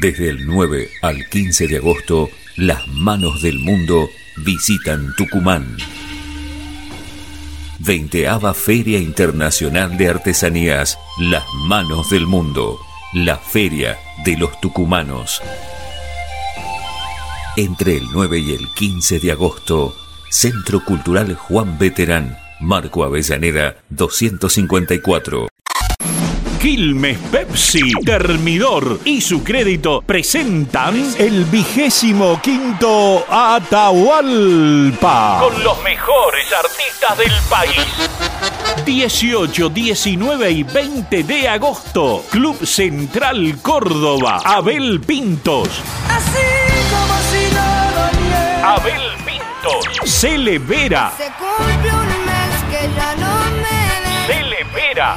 Desde el 9 al 15 de agosto, las manos del mundo visitan Tucumán. 20 Feria Internacional de Artesanías, Las Manos del Mundo, la Feria de los Tucumanos. Entre el 9 y el 15 de agosto, Centro Cultural Juan Veterán, Marco Avellaneda 254. Quilmes Pepsi, Termidor y su crédito presentan el vigésimo quinto Atahualpa. Con los mejores artistas del país. 18, 19 y 20 de agosto. Club Central Córdoba. Abel Pintos. Así como si viera. Abel Pintos. Celebera. Se cumple un mes que ya no me. Celebera.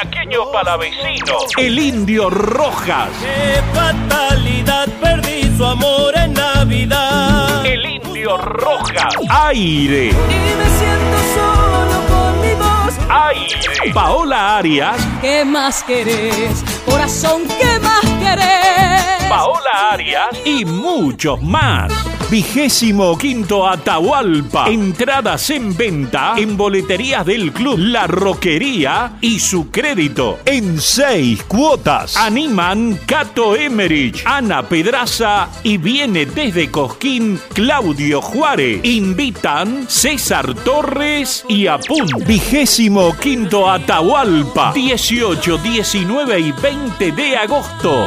El chaqueño palavecino. El indio Rojas. Qué fatalidad, perdí su amor en Navidad. El indio Rojas. Aire. Y me siento solo con mi voz. Aire. Paola Arias. ¿Qué más querés? Corazón, ¿qué más querés? Paola Arias y muchos más. Vigésimo quinto Atahualpa. Entradas en venta en boleterías del club La Roquería y su crédito en seis cuotas. Animan Cato Emerich, Ana Pedraza y viene desde Cosquín Claudio Juárez. Invitan César Torres y Apun. Vigésimo quinto Atahualpa. 18, 19 y 20 de agosto.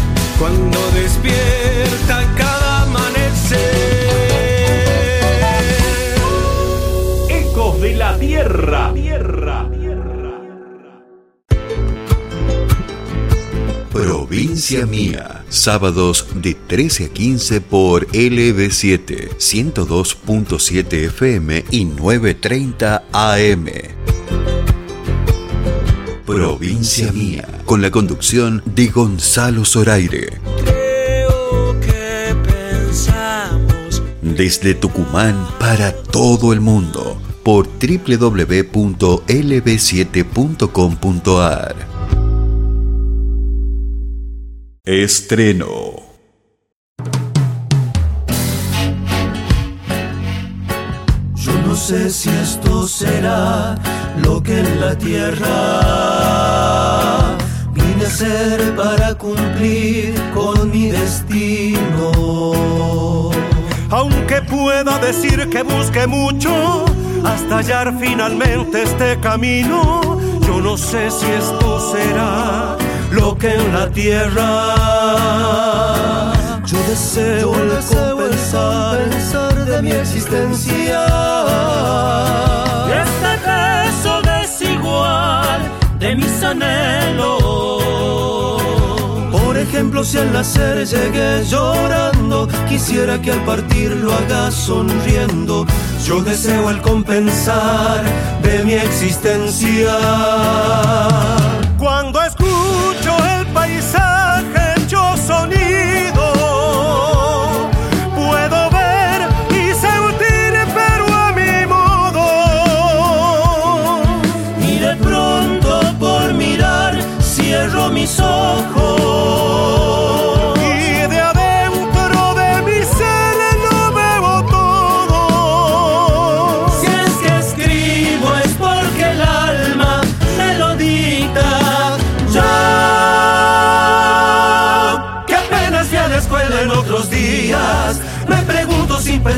cuando despierta cada amanecer. Ecos de la Tierra. Tierra. Provincia Mía. Sábados de 13 a 15 por LB7, 102.7 FM y 9.30 AM. Provincia Mía, con la conducción de Gonzalo Zoraire. Creo que pensamos. Desde Tucumán para todo el mundo por www.lb7.com.ar. Estreno. Yo no sé si esto será lo que en la tierra vine a ser para cumplir con mi destino. Aunque pueda decir que busque mucho hasta hallar finalmente este camino, yo no sé si esto será lo que en la tierra yo deseo, yo deseo compensar de mi existencia. Este peso desigual de mis anhelos. Por ejemplo, si al nacer llegué llorando, quisiera que al partir lo haga sonriendo. Yo deseo el compensar de mi existencia. Cuando escucho el paisaje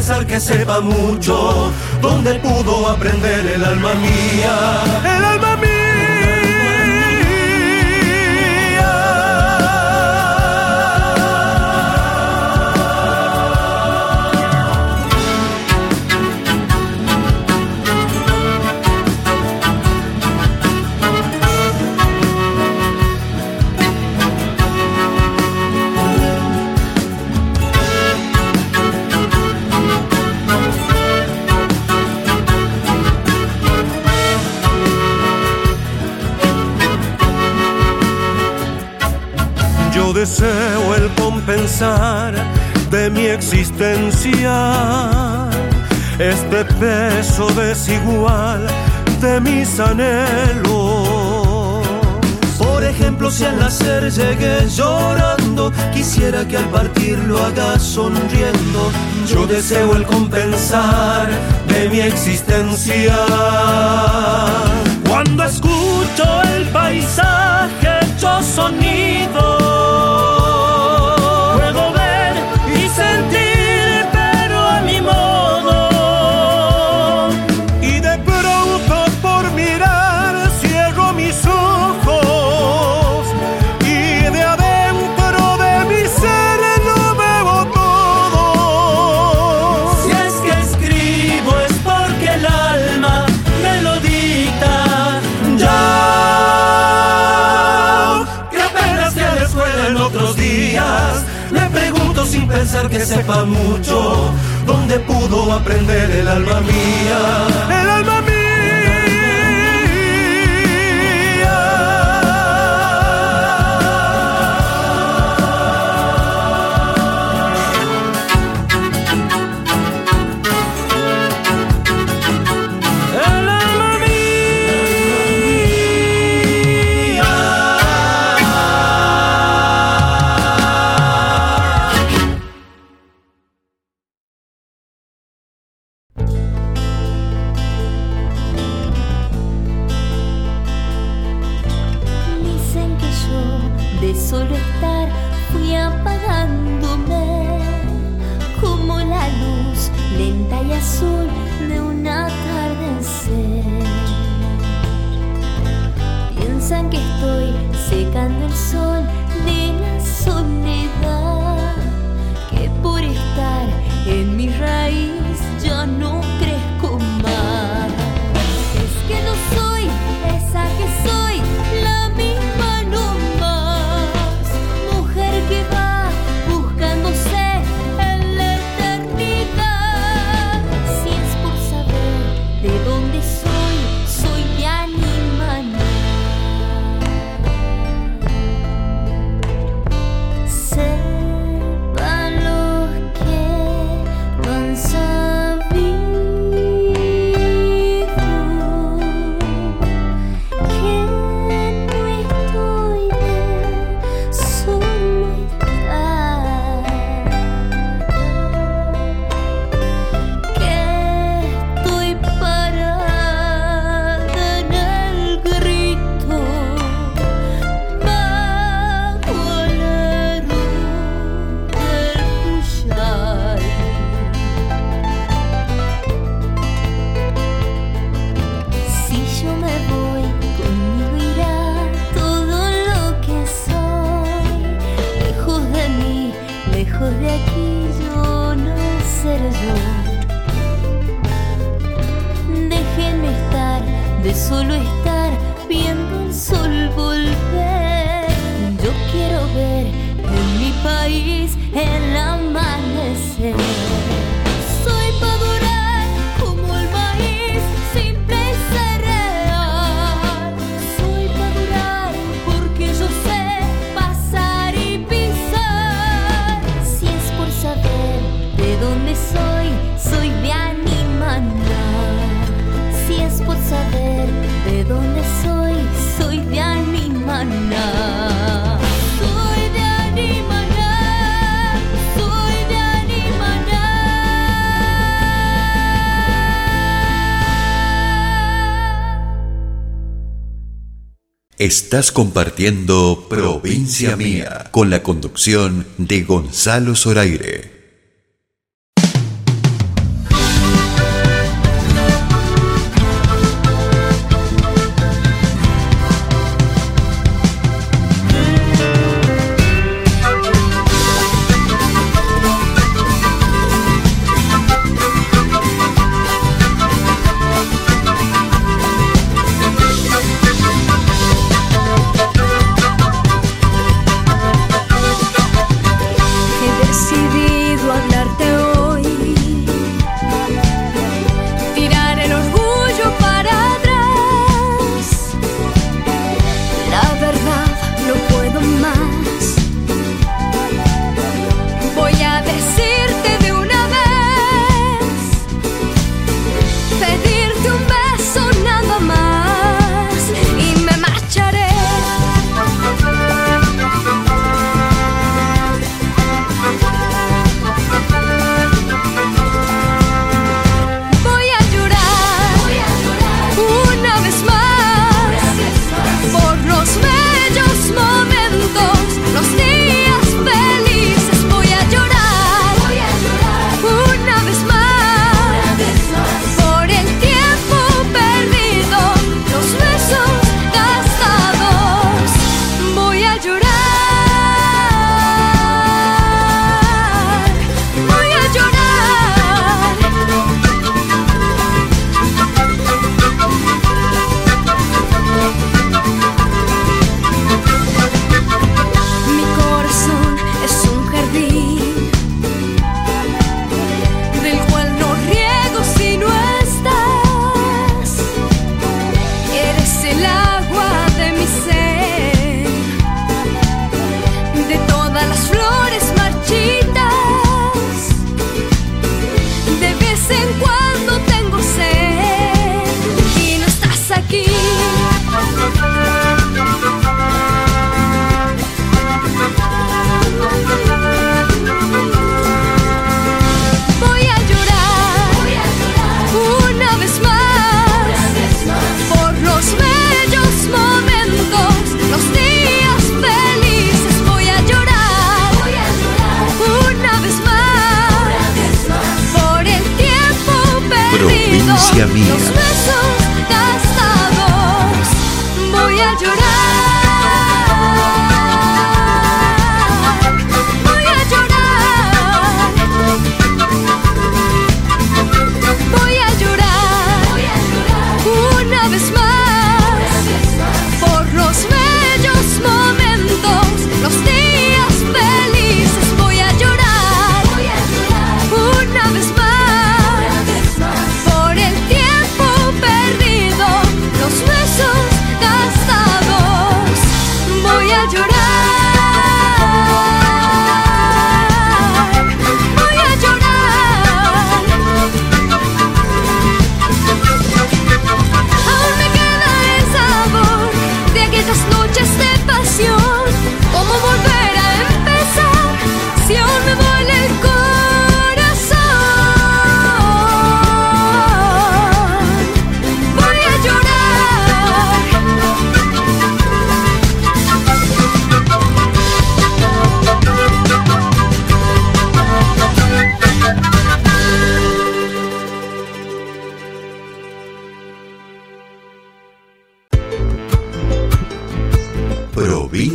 pensar que sepa mucho dónde pudo aprender el alma mía. El alma Yo deseo el compensar de mi existencia este peso desigual de mis anhelos. Por ejemplo, si al nacer llegué llorando, quisiera que al partir lo haga sonriendo. Yo deseo el compensar de mi existencia. Cuando escucho el paisaje mucho dónde pudo aprender el alma mía. Estás compartiendo Provincia Mía con la conducción de Gonzalo Zoraire.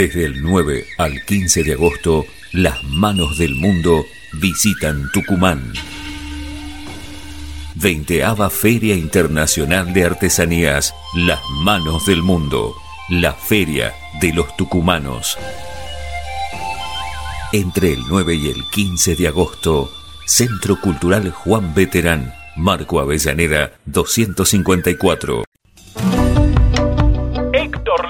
Desde el 9 al 15 de agosto, las manos del mundo visitan Tucumán. 20 Feria Internacional de Artesanías, Las Manos del Mundo, la Feria de los Tucumanos. Entre el 9 y el 15 de agosto, Centro Cultural Juan Veterán, Marco Avellaneda 254.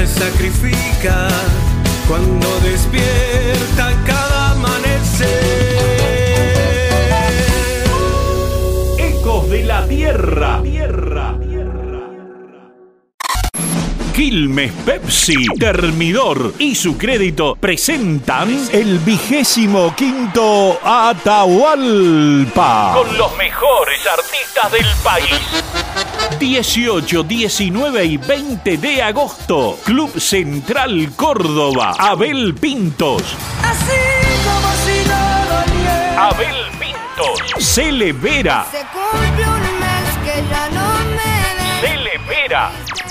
se sacrifica cuando despierta cada amanecer. Ecos de la Tierra. Tierra. Quilmes Pepsi, Termidor y su crédito presentan el vigésimo quinto Atahualpa. Con los mejores artistas del país. 18, 19 y 20 de agosto. Club Central Córdoba. Abel Pintos. Así como si no doliera. Abel Pintos. Cele Vera. Se cumple un mes que ya no me ves.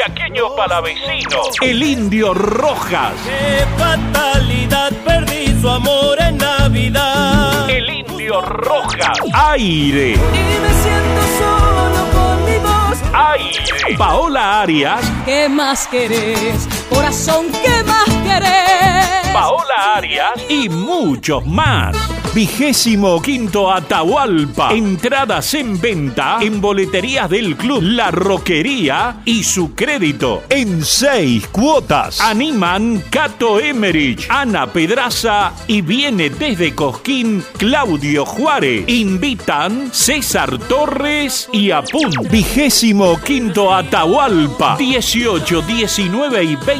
El chaqueño palavecino. El indio Rojas. Qué fatalidad, perdí su amor en Navidad. El indio Rojas. Aire. Y me siento solo con mi voz. Aire. Paola Arias. ¿Qué más querés? Corazón, ¿qué más querés? Paola Arias y muchos más. Vigésimo quinto Atahualpa. Entradas en venta en boleterías del club La Roquería y su crédito en seis cuotas. Animan Cato Emerich, Ana Pedraza y viene desde Cosquín Claudio Juárez. Invitan César Torres y Apun. Vigésimo quinto Atahualpa. 18, 19 y 20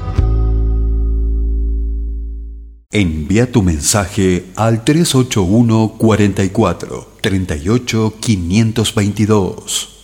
Envía tu mensaje al 381 44 38 522.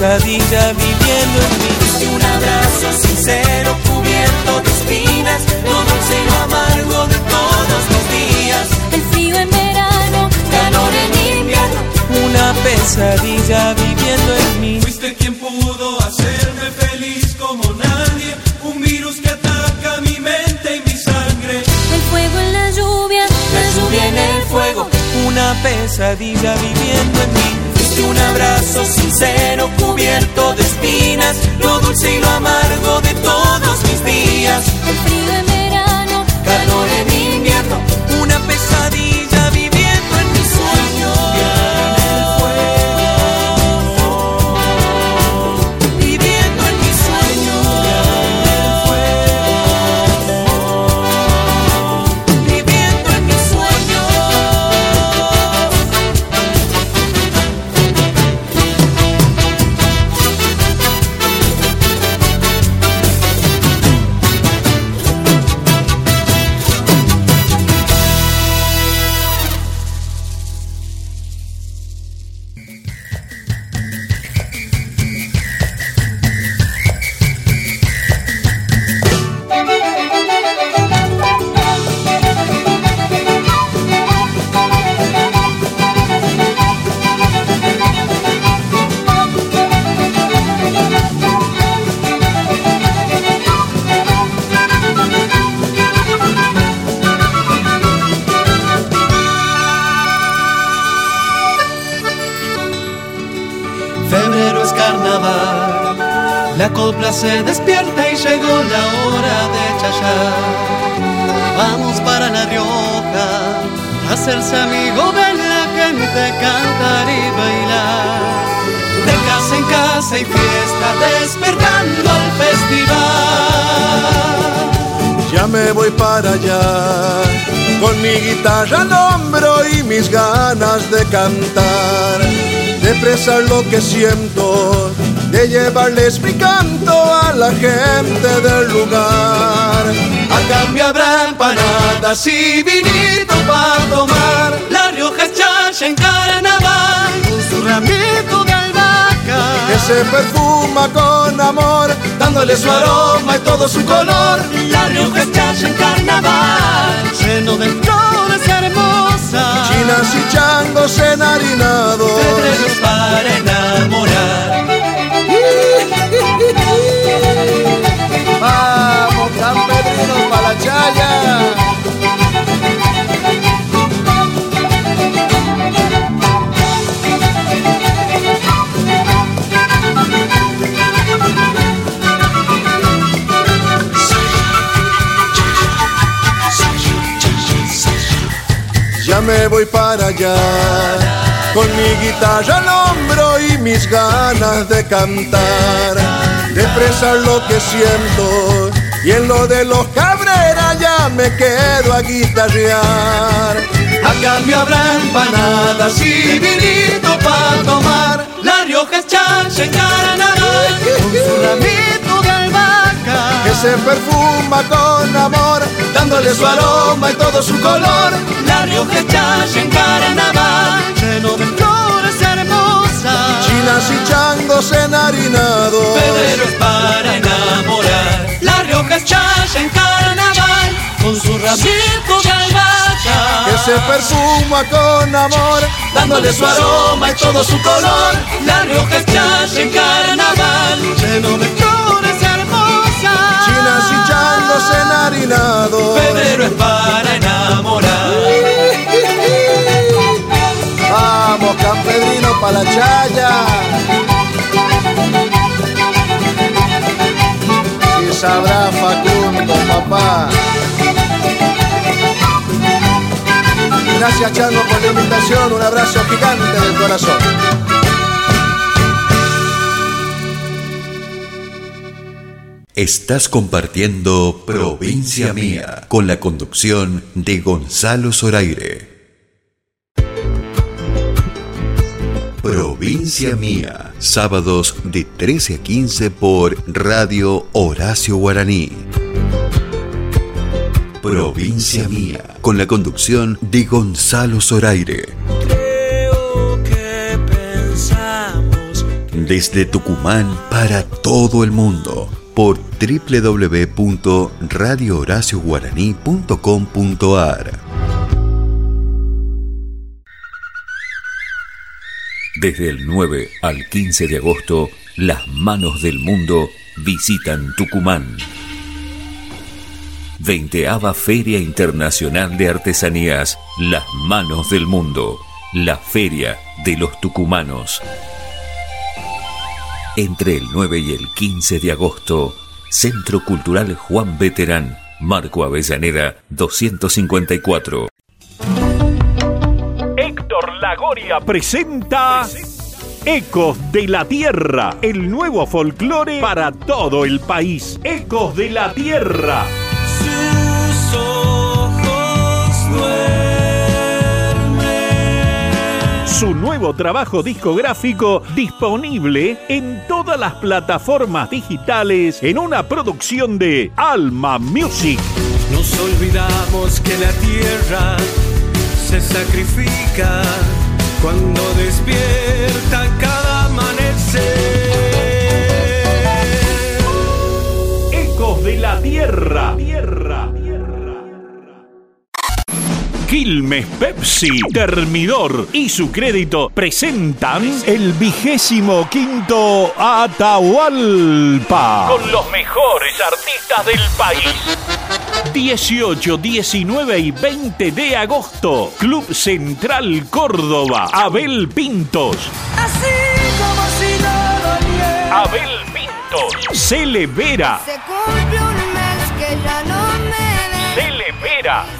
Pesadilla viviendo en mí. Un abrazo sincero cubierto de espinas. Lo dulce y lo amargo de todos mis el frío en verano, calor en invierno, una pesadilla viviendo en mí. Fuiste quien pudo hacerme feliz como nadie, un virus que ataca mi mente y mi sangre. El fuego en la lluvia, la lluvia en el fuego, una pesadilla viviendo en mí. Un abrazo sincero cubierto de espinas, lo dulce y lo amargo de todos mis días. Empanadas y vinito para tomar. La Rioja es en carnaval, con su ramito de albahaca. Que se perfuma con amor, dándole su aroma y todo su color. La Rioja es en carnaval, lleno de flores hermosas. Chinas y changos enharinados. Me voy para allá. Con mi guitarra al hombro y mis ganas de cantar, de expresar lo que siento. Y en lo de los cabreras ya me quedo a guitarrear. A cambio habrá empanadas y vinito para tomar. La Rioja es chancha en carnaval con su ramito Que se perfuma con amor, dándole su aroma y todo su color. La Rioja en carnaval, lleno de flores hermosas. Chinas y changos enharinados. Es para enamorar. La Rioja en carnaval con su ramito de albahaca. Que se perfuma con amor, dándole su aroma y todo su color. La Rioja en carnaval, lleno de flores changos enharinados. Febrero es para enamorar. Vamos, Campedrino, pa' la chaya. Si sabrá Facundo, papá. Gracias, Chango, por la invitación. Un abrazo gigante del corazón. Estás compartiendo Provincia Mía con la conducción de Gonzalo Zoraire. Provincia Mía, sábados de 13 a 15 por Radio Horacio Guaraní. Provincia Mía, con la conducción de Gonzalo Zoraire. Desde Tucumán para todo el mundo por www.radiohoracioguaraní.com.ar Desde el 9 al 15 de agosto, las manos del mundo visitan Tucumán. 20 Feria Internacional de Artesanías, Las Manos del Mundo, la Feria de los Tucumanos. Entre el 9 y el 15 de agosto, Centro Cultural Juan Veterán, Marco Avellaneda 254. Héctor Lagoria presenta Ecos de la Tierra, el nuevo folclore para todo el país. Ecos de la Tierra. Su nuevo trabajo discográfico disponible en todas las plataformas digitales en una producción de Alma Music. Nos olvidamos que la tierra se sacrifica cuando despierta cada amanecer. Ecos de la Tierra. Tierra. Quilmes Pepsi, Termidor y su crédito presentan el vigésimo quinto Atahualpa. Con los mejores artistas del país. 18, 19 y 20 de agosto. Club Central Córdoba. Abel Pintos. Así como si no. Abel Pintos. Cele Vera. Se cumple un mes que ya no me ves.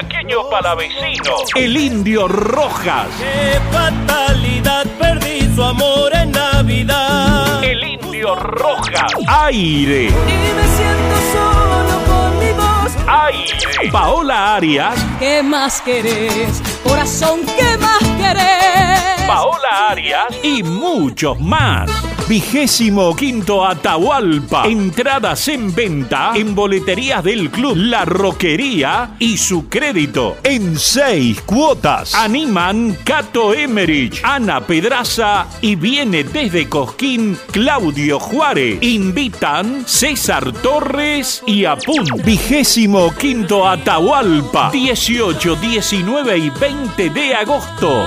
El chaqueño palavecino. El indio Rojas. Qué fatalidad, perdí su amor en Navidad. El indio Rojas. Aire. Y me siento solo con mi voz. Aire. Paola Arias. ¿Qué más querés? Corazón, ¿qué más querés? Paola Arias y muchos más. Vigésimo quinto Atahualpa. Entradas en venta en boleterías del club La Roquería y su crédito en seis cuotas. Animan Cato Emerich, Ana Pedraza y viene desde Cosquín Claudio Juárez. Invitan César Torres y Apun. Vigésimo quinto Atahualpa. 18, 19 y 20 de agosto.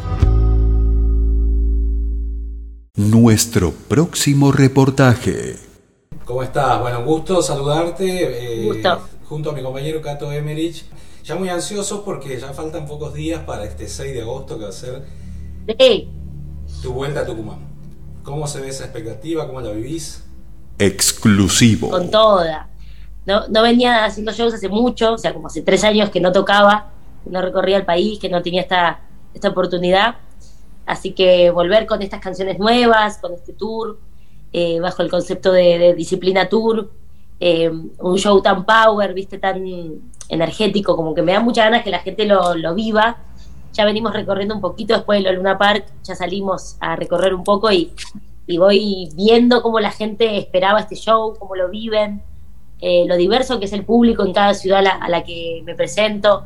Nuestro próximo reportaje. ¿Cómo estás? Bueno, un gusto saludarte. eh, Gusto. Junto a mi compañero Cato Emerich. Ya muy ansiosos porque ya faltan pocos días para este 6 de agosto que va a ser Sí, tu vuelta a Tucumán. ¿Cómo se ve esa expectativa? ¿Cómo la vivís? Exclusivo. con toda. No, no venía haciendo shows hace mucho, o sea, como hace tres años que no tocaba, que no recorría el país, que no tenía esta, esta oportunidad. Así que volver con estas canciones nuevas, con este tour, eh, bajo el concepto de, disciplina tour, eh, un show tan power, viste, tan energético, como que me da muchas ganas que la gente lo, lo viva. Ya venimos recorriendo un poquito después de Luna Park, ya salimos a recorrer un poco y, y voy viendo cómo la gente esperaba este show, cómo lo viven, eh, lo diverso que es el público en cada ciudad a la que me presento.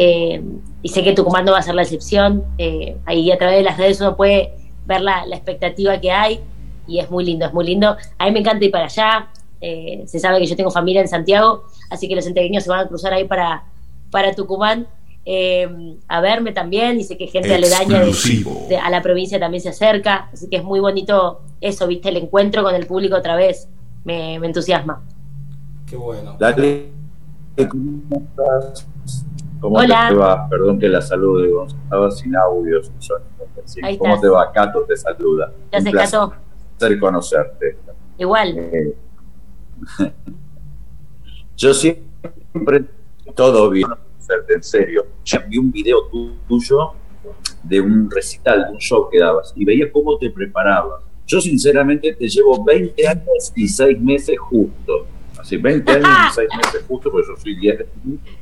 Eh, y sé que Tucumán no va a ser la excepción. Eh, ahí a través de las redes uno puede ver la, la expectativa que hay y es muy lindo, es muy lindo. A mí me encanta ir para allá. Eh, se sabe que yo tengo familia en Santiago, así que los santiagueños se van a cruzar ahí para, para Tucumán eh, a verme también. Y sé que gente aledaña de- a la provincia también se acerca, así que es muy bonito eso, viste, el encuentro con el público otra vez. Me, me entusiasma. Qué bueno. Dale. ¿Cómo Hola. te va? Perdón que la salude, Gonzalo. Estaba sin audio, sin sonido. Sí, ¿Cómo estás. te va? Cato te saluda. ¿Qué haces, Un placer Cato? conocerte. Igual. Eh, Yo siempre, todo bien, conocerte, en serio. Ya vi un video tu- tuyo de un recital, de un show que dabas, y veía cómo te preparabas. Yo sinceramente te llevo 20 años y 6 meses justo. Así, 20 años y 6 meses justo, porque yo soy 10,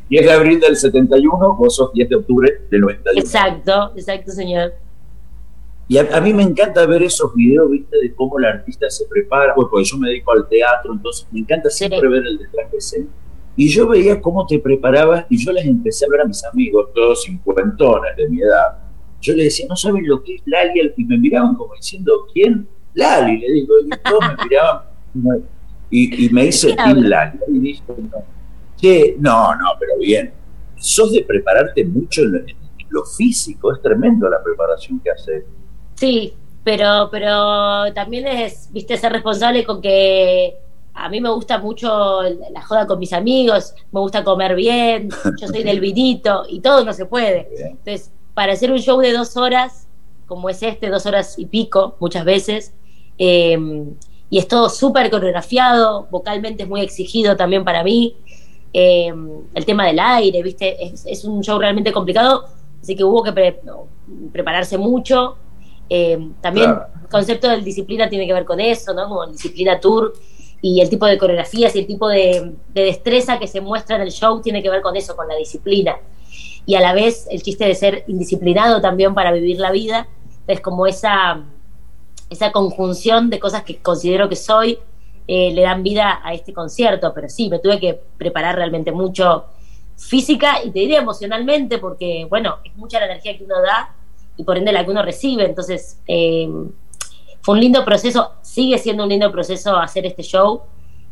10 de abril del 71, vos sos 10 de octubre del 91. Exacto, exacto, señor. Y a, a mí me encanta ver esos videos, viste, de cómo el artista se prepara, pues porque yo me dedico al teatro, entonces me encanta siempre ver el detrás de escena. Y yo veía cómo te preparabas y yo les empecé a ver a mis amigos, todos cincuentones de mi edad. Yo les decía, no saben lo que es Lali, y me miraban como diciendo, ¿quién? Lali, le digo, y todos me miraban. Y, y me hice ¿Qué Team habla? Lali. Y dije, no, Che, no, no, pero bien. Sos de prepararte mucho en lo, en lo físico, es tremendo la preparación que haces. Sí, pero, pero también es, viste, ser responsable con que a mí me gusta mucho la joda con mis amigos, me gusta comer bien, yo soy del vinito y todo no se puede. Entonces, para hacer un show de dos horas, como es este, dos horas y pico, muchas veces, eh, y es todo súper coreografiado, vocalmente es muy exigido también para mí. Eh, el tema del aire, ¿viste? Es, es un show realmente complicado, así que hubo que pre- prepararse mucho. Eh, también Claro. el concepto de disciplina tiene que ver con eso, ¿no? Como disciplina tour y el tipo de coreografías y el tipo de, de destreza que se muestra en el show tiene que ver con eso, con la disciplina. Y a la vez el chiste de ser indisciplinado también para vivir la vida es como esa, esa conjunción de cosas que considero que soy eh, le dan vida a este concierto, pero sí, me tuve que preparar realmente mucho física y te diría emocionalmente, porque bueno, es mucha la energía que uno da y por ende la que uno recibe, entonces eh, fue un lindo proceso, sigue siendo un lindo proceso hacer este show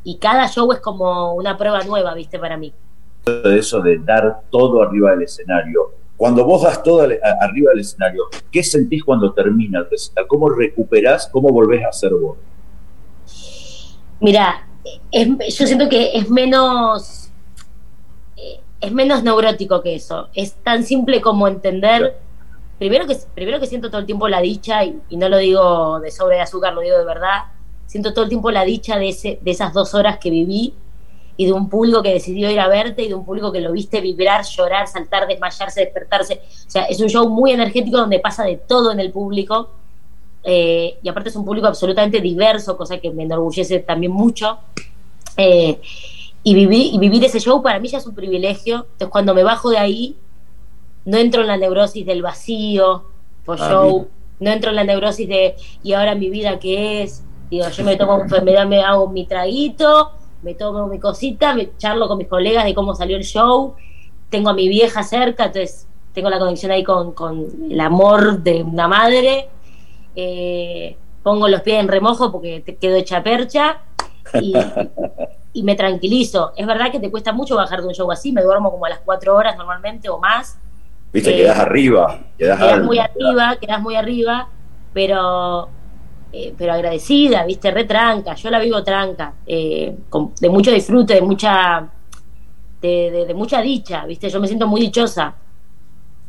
y cada show es como una prueba nueva, viste, para mí. eso de dar todo arriba del escenario. Cuando vos das todo arriba del escenario, ¿qué sentís cuando termina el recital? ¿Cómo recuperás? ¿Cómo volvés a ser vos? Mira, yo siento que es menos eh, es menos neurótico que eso. Es tan simple como entender. Primero que, primero que siento todo el tiempo la dicha, y, no lo digo de sobre de azúcar, lo digo de verdad. Siento todo el tiempo la dicha de, ese, de esas dos horas que viví y de un público que decidió ir a verte y de un público que lo viste vibrar, llorar, saltar, desmayarse, despertarse. O sea, es un show muy energético donde pasa de todo en el público. Eh, y aparte es un público absolutamente diverso, cosa que me enorgullece también mucho. Eh, y, vivir, y vivir ese show para mí ya es un privilegio. Entonces, cuando me bajo de ahí, no entro en la neurosis del vacío por ah, show, no entro en la neurosis de ¿y ahora mi vida qué es? Digo, yo me tomo enfermedad, me hago mi traguito, me tomo mi cosita, me charlo con mis colegas de cómo salió el show, tengo a mi vieja cerca, entonces tengo la conexión ahí con, con el amor de una madre. Eh, pongo los pies en remojo porque te quedo hecha percha y, me tranquilizo. Es verdad que te cuesta mucho bajar de un show así, me duermo como a las cuatro horas normalmente o más. Viste, eh, quedas arriba. Quedas, muy arriba, quedas muy arriba, pero eh, pero agradecida, viste, retranca. Yo la vivo tranca, eh, de mucho disfrute, de mucha, de, mucha dicha, viste. Yo me siento muy dichosa.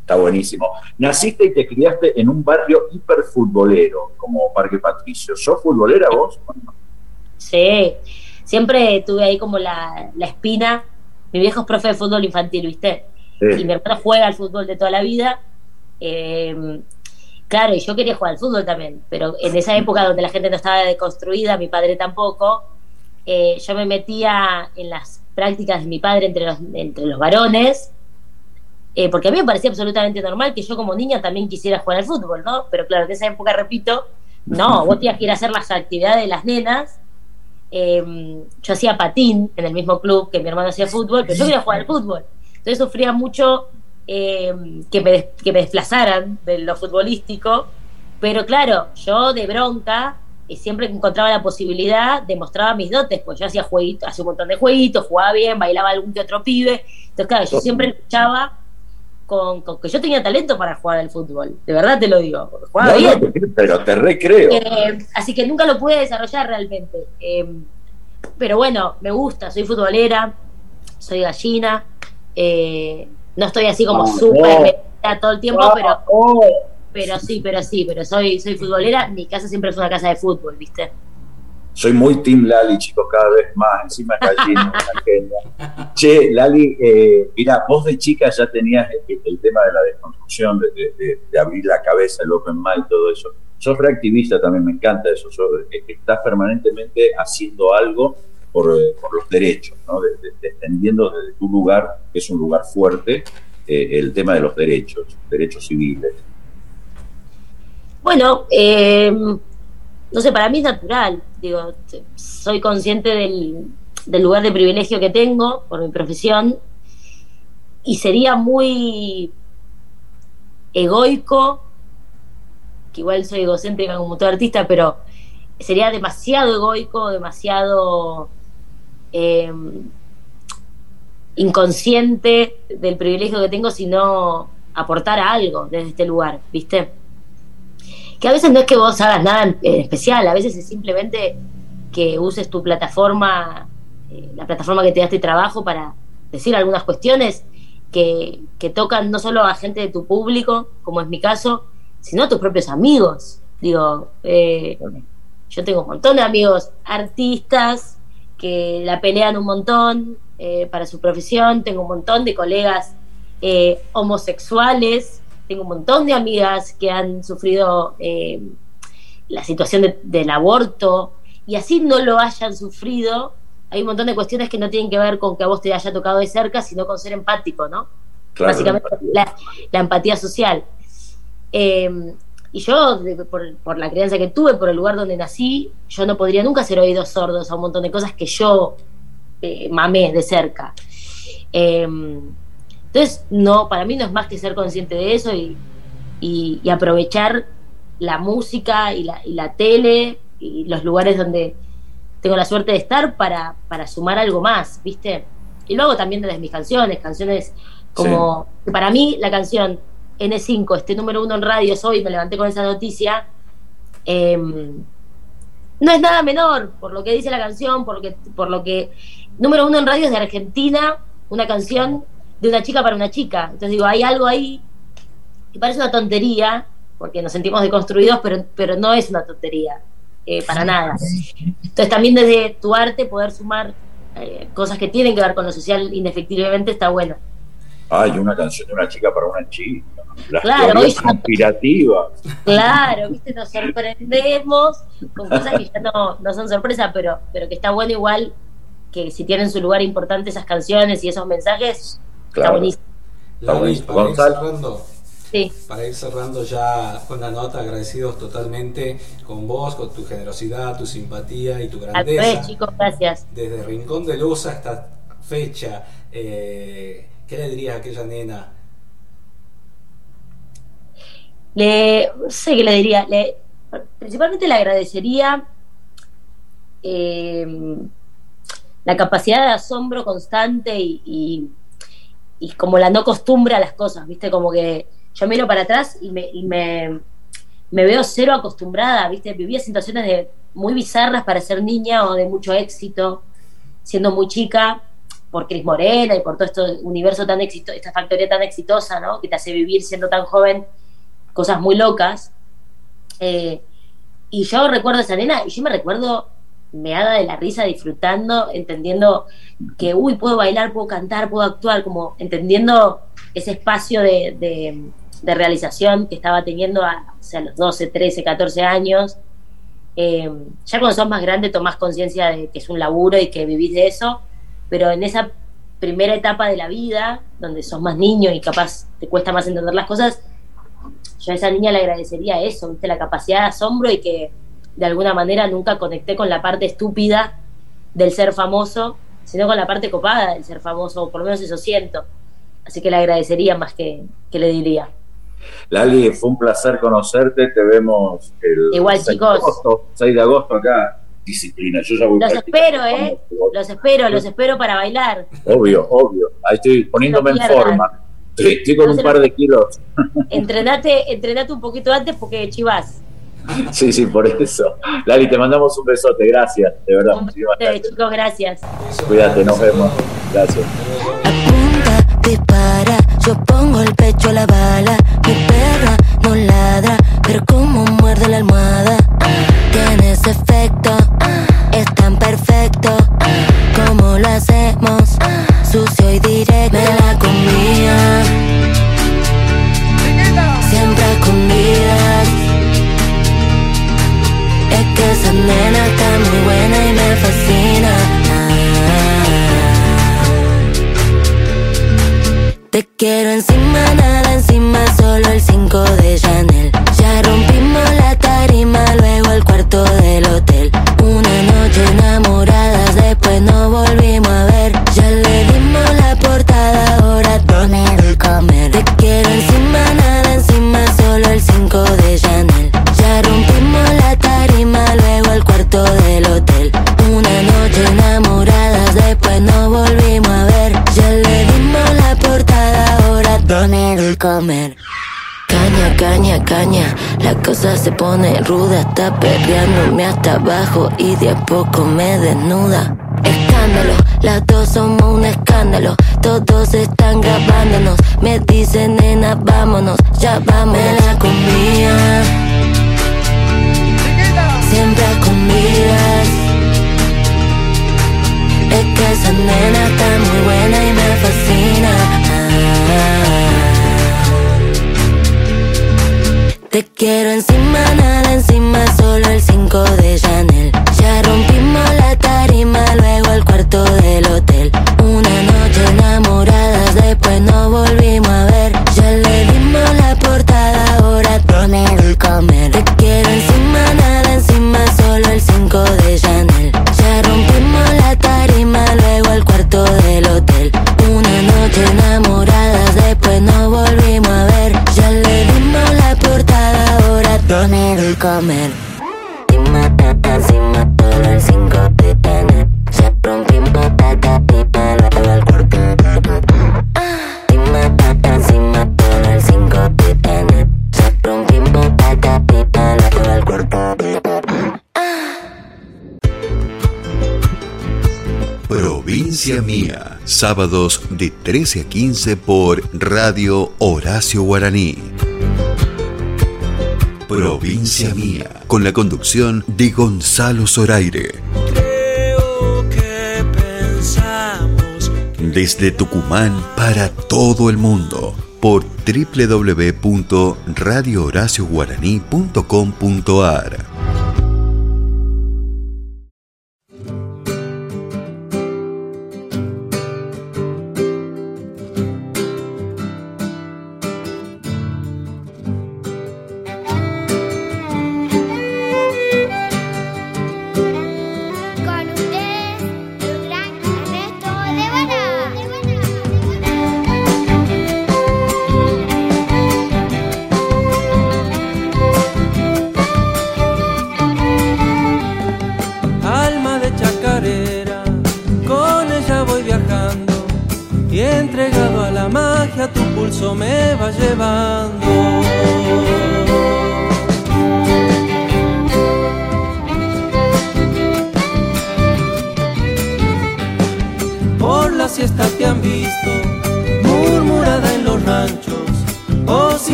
Está buenísimo. Naciste y te criaste en un barrio hiperfutbolero, como Parque Patricio. ¿Sos futbolera vos? Sí, siempre tuve ahí como la, espina. Mi viejo es profe de fútbol infantil, ¿viste? Y mi hermano juega al fútbol de toda la vida. Eh, claro, y yo quería jugar al fútbol también, pero en esa época donde la gente no estaba deconstruida, mi padre tampoco, eh, yo me metía en las prácticas de mi padre entre los, entre los varones, eh, porque a mí me parecía absolutamente normal que yo como niña también quisiera jugar al fútbol, ¿no? Pero claro, en esa época, repito, no, vos tenías que ir a hacer las actividades de las nenas Em, yo hacía patín en el mismo club que mi hermano hacía fútbol, pero yo quería jugar al fútbol. Entonces sufría mucho em, que, me, que me desplazaran de lo futbolístico, pero claro, yo de bronca y siempre que encontraba la posibilidad demostraba mis dotes, pues yo hacía jueguitos, hacía un montón de jueguitos, jugaba bien, bailaba algún que otro pibe. Entonces, claro, yo siempre escuchaba con, que yo tenía talento para jugar al fútbol. De verdad te lo digo. Jugaba bien. pero te recreo. Eh, así que nunca lo pude desarrollar realmente. Eh, pero bueno, me gusta, soy futbolera, soy gallina. Eh, no estoy así como súper todo el tiempo, pero, pero sí, pero sí, pero soy, soy futbolera. Mi casa siempre fue una casa de fútbol, ¿viste? Soy muy Team Lali, chicos, cada vez más. Encima gallina, Che, Lali, eh, mira, vos de chica ya tenías el, tema de la desconstrucción, de, abrir la cabeza, el open mind, todo eso. Sos reactivista también, me encanta eso. estás permanentemente haciendo algo por, eh, los derechos, ¿no? extendiendo desde tu lugar, que es un lugar fuerte, eh, el tema de los derechos, derechos civiles. Bueno, eh no sé, para mí es natural, digo, soy consciente del, lugar de privilegio que tengo por mi profesión y sería muy egoico, que igual soy egocéntrica como todo artista, pero sería demasiado egoico, demasiado em, inconsciente del privilegio que tengo si no aportara algo desde este lugar, ¿viste? que a veces no es que vos hagas nada en especial, a veces es simplemente que uses tu plataforma, eh, la plataforma que te da este trabajo para decir algunas cuestiones que, tocan no solo a gente de tu público, como es mi caso, sino a tus propios amigos. Digo, eh, yo tengo un montón de amigos artistas que la pelean un montón eh, para su profesión, tengo un montón de colegas homosexuales tengo un montón de amigas que han sufrido eh, la situación del aborto y así no lo hayan sufrido. Hay un montón de cuestiones que no tienen que ver con que a vos te haya tocado de cerca, sino con ser empático, ¿no? Básicamente la, empatía social. Y yo, por, la crianza que tuve, por el lugar donde nací, yo no podría nunca ser oídos sordos a un montón de cosas que yo eh, mamé de cerca. Entonces, no, para mí no es más que ser consciente de eso y, aprovechar la música y la, y la, tele y los lugares donde tengo la suerte de estar para, para sumar algo más, ¿viste? Y luego también desde mis canciones, canciones Como que para mí la canción N5, este número uno en radios, hoy me levanté con esa noticia, em, no es nada menor por lo que dice la canción, por lo que, por lo que número uno en radios de Argentina, una canción de una chica para una chica. Entonces digo, hay algo ahí que parece una tontería, porque nos sentimos deconstruidos, pero, pero no es una tontería, eh, para nada. Entonces también desde tu arte poder sumar eh, cosas que tienen que ver con lo social indefectiblemente está bueno. Ay, una canción de una chica para una chica. Las Claro, teorías conspirativas. Claro, viste, nos sorprendemos con cosas que ya no, no son sorpresa, pero, pero que está bueno igual que si tienen su lugar importante esas canciones y esos mensajes, está Claro. buenísimo. Está buenísimo. para ir Gonzalo. cerrando, Sí. para ir cerrando ya con la nota, agradecidos totalmente con vos, con tu generosidad, tu simpatía y tu Al grandeza. chicos, gracias. Desde Rincón de Luz a esta fecha, eh, ¿qué le dirías a aquella nena? Le, sé qué le diría. Le, principalmente le agradecería eh, la capacidad de asombro constante y, y- y como la no costumbre a las cosas, ¿viste? Como que yo miro para atrás y me, y me, me veo cero acostumbrada, ¿viste? Vivía situaciones de muy bizarras para ser niña o de mucho éxito, siendo muy chica, por Cris Morena y por todo este universo tan exitoso, esta factoría tan exitosa, ¿no? Que te hace vivir siendo tan joven cosas muy locas. Eh, y yo recuerdo a esa nena y yo me recuerdo meada de la risa, disfrutando, entendiendo que, uy, puedo bailar, puedo cantar, puedo actuar, como entendiendo ese espacio de, de- realización que estaba teniendo a, o sea, a los 12, 13, 14 años. Eh, ya cuando sos más grande tomás conciencia de que es un laburo y que vivís de eso, pero en esa primera etapa de la vida, donde sos más niño y capaz te cuesta más entender las cosas, yo a esa niña le agradecería eso, ¿viste? la capacidad de asombro y que de alguna manera nunca conecté con la parte estúpida del ser famoso, sino con la parte copada del ser famoso, o por lo menos eso siento. Así que le agradecería más que, que le diría. Lali, fue un placer conocerte. Te vemos el Igual, 6 de chicos. agosto, 6 de agosto acá. Disciplina, yo ya voy Los espero, ¿eh? Los espero, los espero para bailar. Obvio, obvio. Ahí estoy poniéndome en forma. Estoy, estoy con un par de kilos. Entrenate, entrenate un poquito antes porque chivas. Sí, sí, por eso. Lali, te mandamos un besote. Gracias, de verdad. Chicos, gracias. Cuídate, nos vemos. Gracias. Dispara, yo pongo el pecho a la bala. Mi perra no ladra, pero como muerde la almohada. Tiene ese efecto, es tan perfecto. Como lo hacemos, sucio y directo. Me la comía, siempre a escondidas. Es que esa nena está muy buena y me fascina. Te quiero encima, nada encima, solo el 5 de Chanel. Ya rompimos la tarima, luego el cuarto del hotel. Una noche enamoradas, después nos volvimos a ver. Ya le dimos la portada, ahora dame el comer. Te quiero encima, nada encima, solo el 5 de Chanel. Ya rompimos la tarima, luego el cuarto del hotel. Una noche enamoradas, después nos volvimos a ver. Dame el comer. Caña, caña, caña, la cosa se pone ruda, está perreándome hasta abajo y de a poco me desnuda. Escándalo, las dos somos un escándalo, todos están grabándonos, me dicen nena vámonos, ya vamos. La comía, siempre a escondidas. Es que esa nena está muy buena y me fascina. Te quiero encima, nada encima, solo el 5 de Chanel. Ya rompimos la tarima, luego el cuarto del hotel. Una noche enamoradas, después nos volvimos Provincia Mía, sábados de 13 a 15 por Radio Horacio Guaraní. Provincia Mía, con la conducción de Gonzalo Zoraire. Desde Tucumán para todo el mundo por www.radiohoracioguaraní.com.ar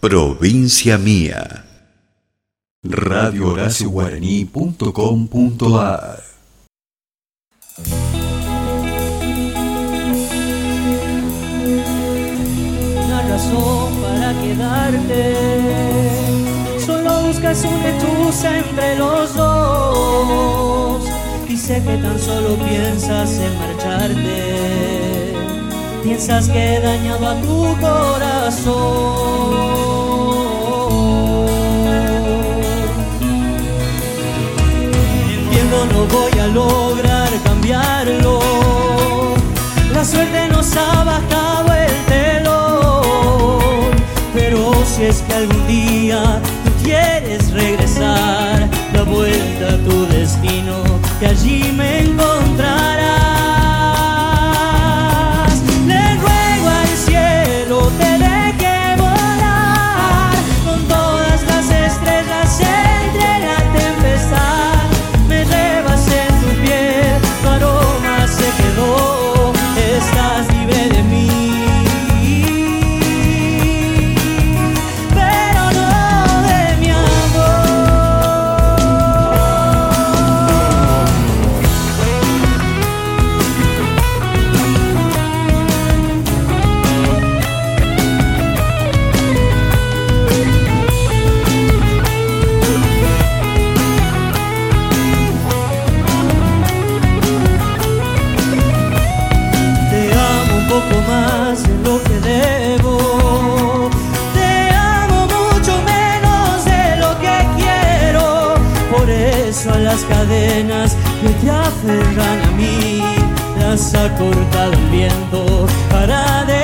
Provincia Mía. Radio Guaraní.com.ar Una razón para quedarte. Solo buscas un lechuza entre los dos. Dice que tan solo piensas en marcharte piensas que he dañado a tu corazón. Entiendo, no voy a lograr cambiarlo. La suerte nos ha bajado el telón, pero si es que algún día tú quieres regresar, da vuelta a tu destino, que allí me encontrarás. Aferran a mí. Las ha cortado el viento para dejarte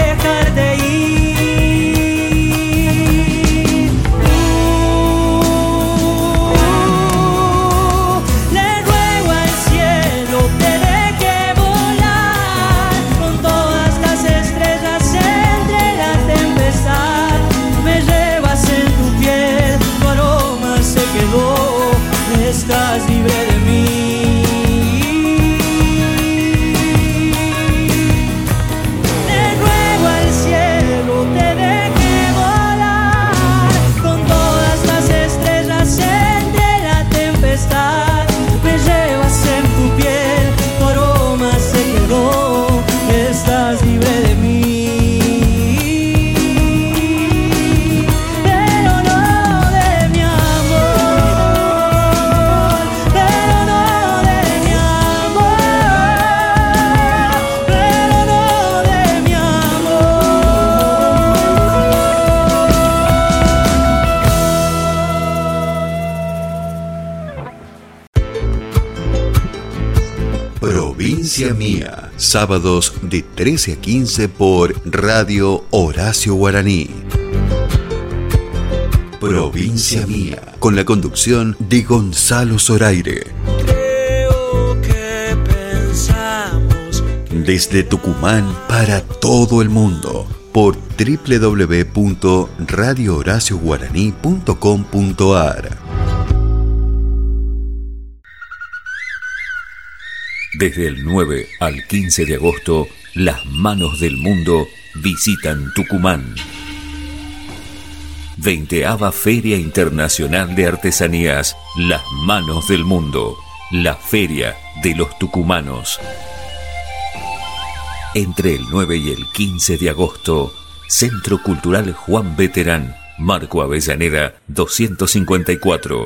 sábados de 13 a 15 por Radio Horacio Guaraní. Provincia Mía, con la conducción de Gonzalo Zoraire. Desde Tucumán para todo el mundo por www.radiohoracioguaraní.com.ar Desde el 9 al 15 de agosto, las manos del mundo visitan Tucumán. 20 Feria Internacional de Artesanías, Las Manos del Mundo, la Feria de los Tucumanos. Entre el 9 y el 15 de agosto, Centro Cultural Juan Veterán, Marco Avellaneda 254.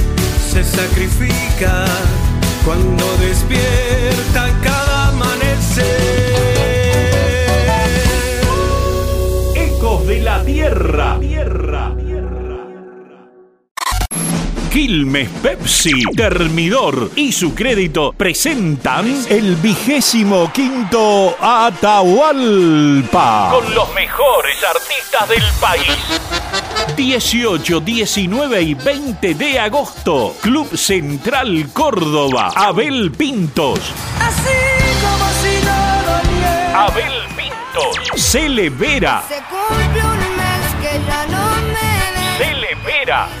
se sacrifica cuando despierta cada amanecer. Ecos de la Tierra. Tierra. Quilmes Pepsi, Termidor y su crédito presentan el vigésimo quinto Atahualpa. Con los mejores artistas del país. 18, 19 y 20 de agosto. Club Central Córdoba. Abel Pintos. Así como si no. Abel Pintos. Cele Vera. Se cumple un mes que ya no me ves.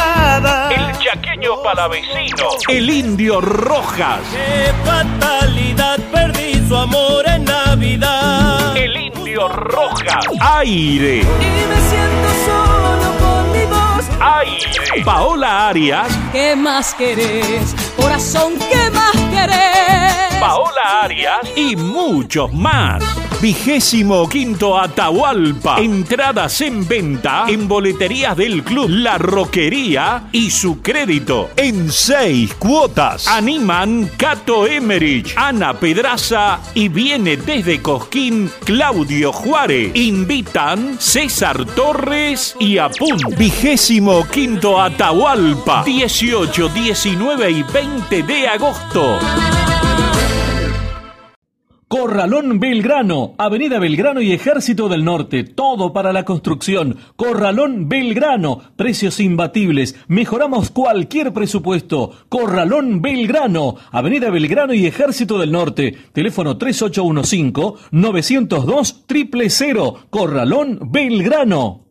El chaqueño palavecino. El indio Rojas. Qué fatalidad, perdí su amor en Navidad. El indio Rojas. Aire. Y me siento solo con mi voz. Aire. Paola Arias. ¿Qué más querés? Corazón, ¿qué más querés? Paola Arias y muchos más. Vigésimo quinto Atahualpa. Entradas en venta en boleterías del club La Roquería y su crédito en seis cuotas. Animan Cato Emerich, Ana Pedraza y viene desde Cosquín Claudio Juárez. Invitan César Torres y Apun. Vigésimo quinto Atahualpa. 18, 19 y 20 de agosto. Corralón Belgrano, Avenida Belgrano y Ejército del Norte, todo para la construcción. Corralón Belgrano, precios imbatibles, mejoramos cualquier presupuesto. Corralón Belgrano, Avenida Belgrano y Ejército del Norte, teléfono 3815-902-000, Corralón Belgrano.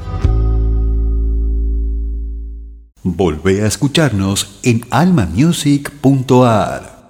Volvé a escucharnos en almamusic.ar.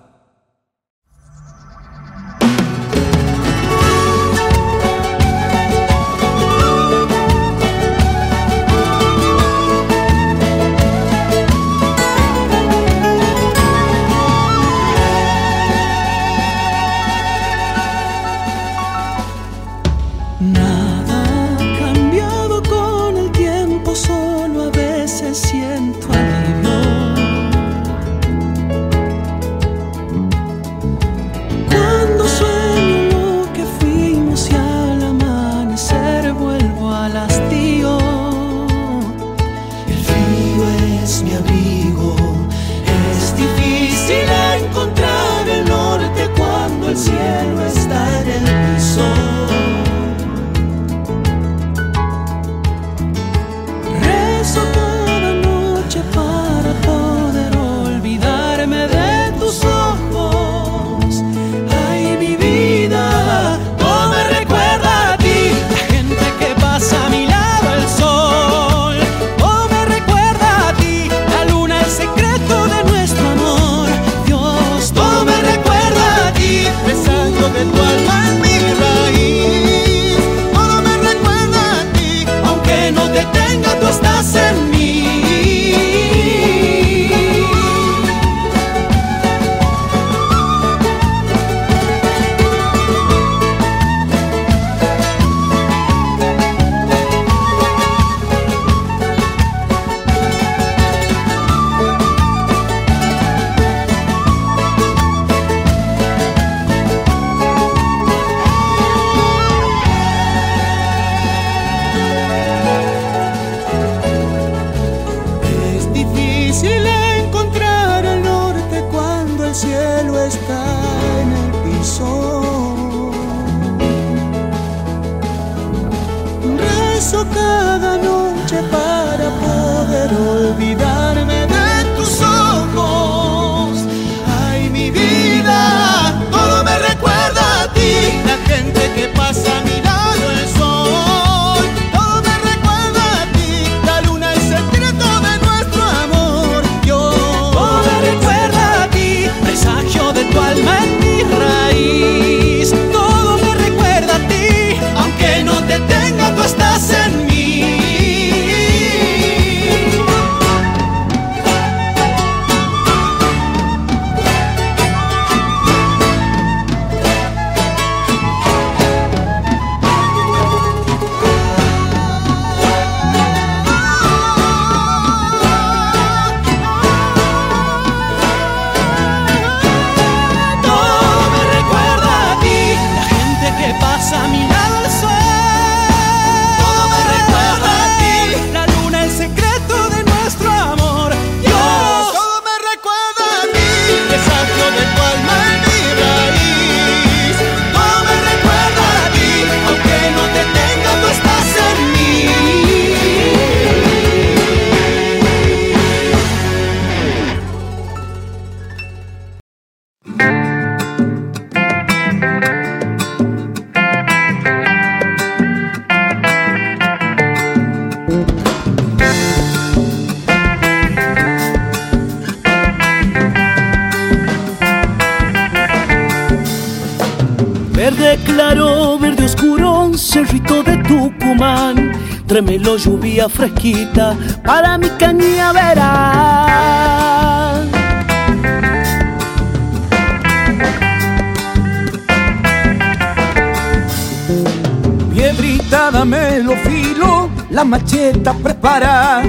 Trémelo lluvia fresquita para mi cañía verán. Piedrita, dame lo filo, la macheta prepara.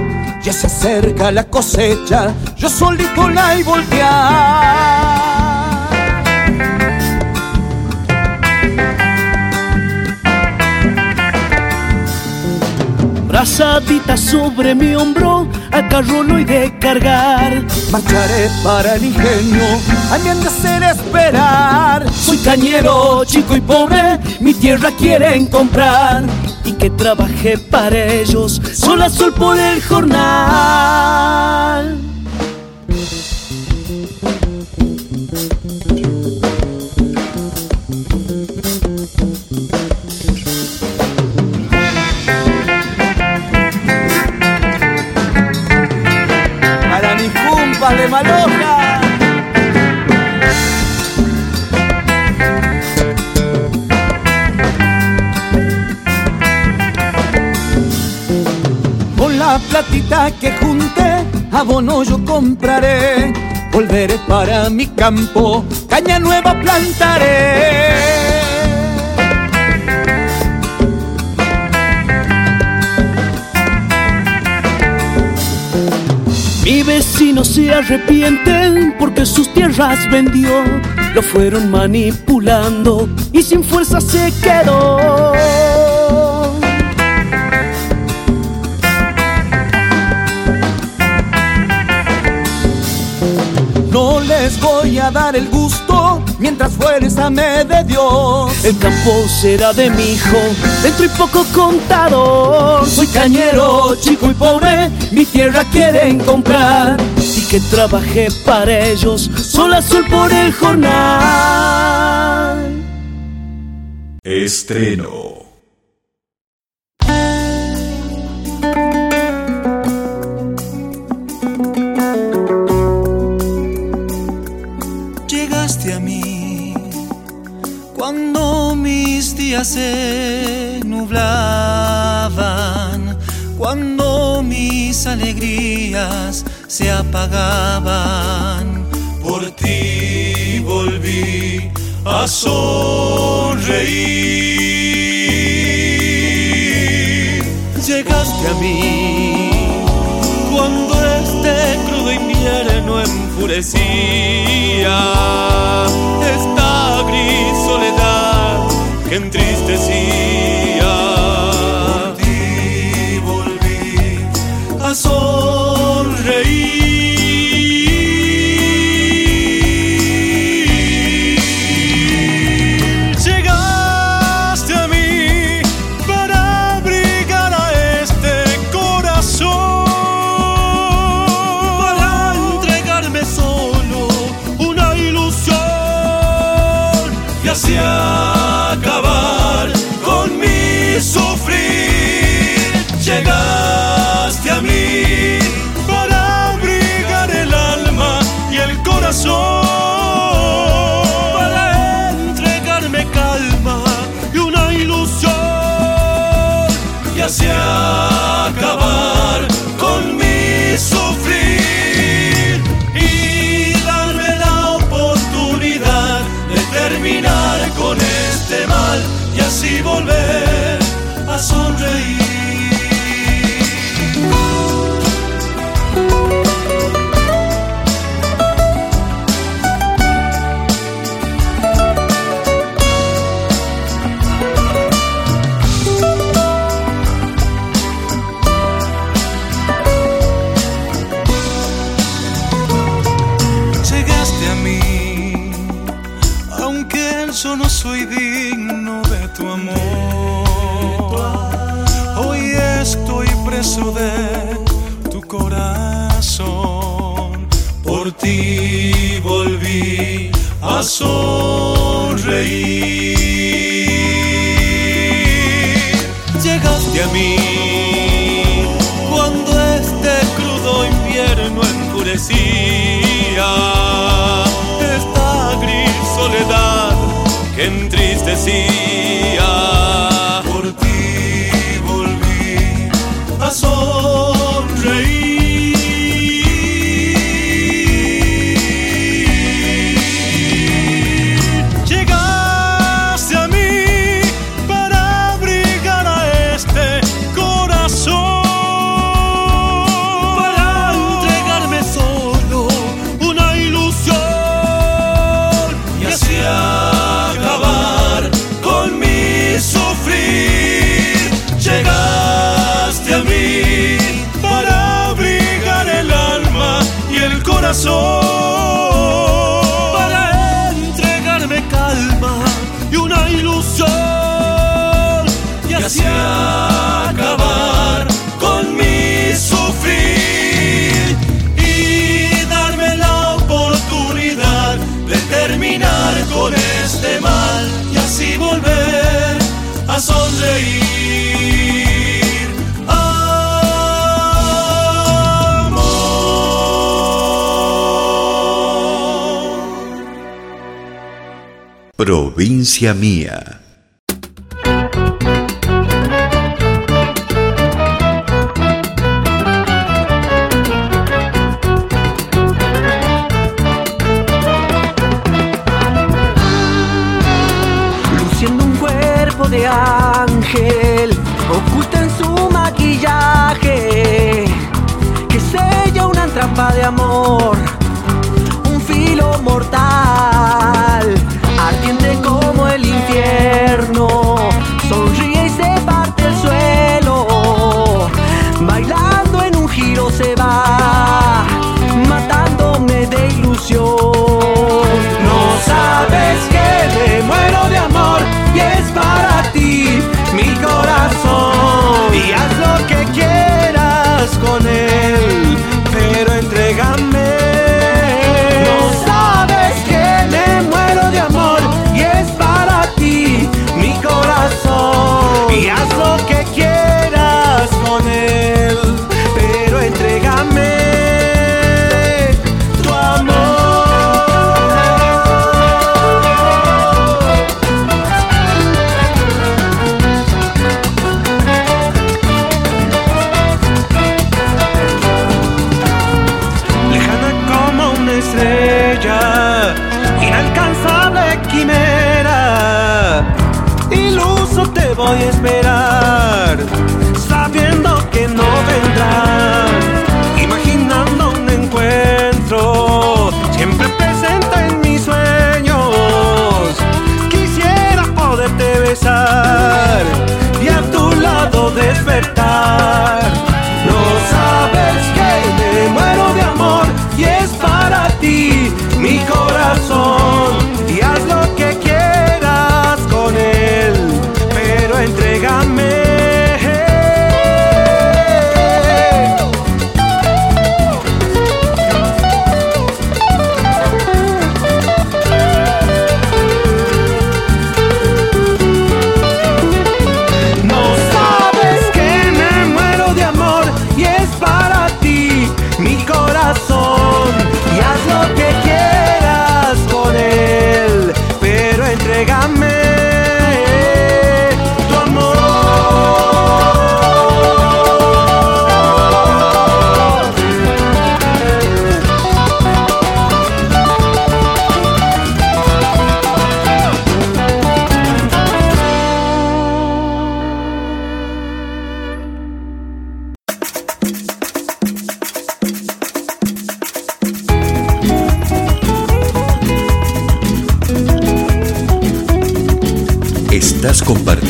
Ya se acerca la cosecha, yo solito la y voltear. Brazadita sobre mi hombro, al carro no hay de cargar. Marcharé para el ingenio, a mí han de hacer esperar. Soy cañero, chico y pobre, mi tierra quieren comprar. Y que trabajé para ellos, sol a sol por el jornal. Con la platita que junté, abono yo compraré. Volveré para mi campo, caña nueva plantaré. Mi vecino se arrepiente porque sus tierras vendió. Lo fueron manipulando y sin fuerza se quedó. No les voy a dar el gusto mientras fuerza me de Dios. El campo será de mi hijo, dentro y poco contador. Soy cañero, chico y pobre, mi tierra quieren comprar. Y que trabajé para ellos, sol a sol por el jornal. Estreno. Enfurecía esta gris soledad que entristecía. Acabar con mi sufrir y darme la oportunidad de terminar con este mal y así volver a. Llegaste a mí cuando este crudo invierno enfurecía esta gris soledad que entristecía. provincia mía.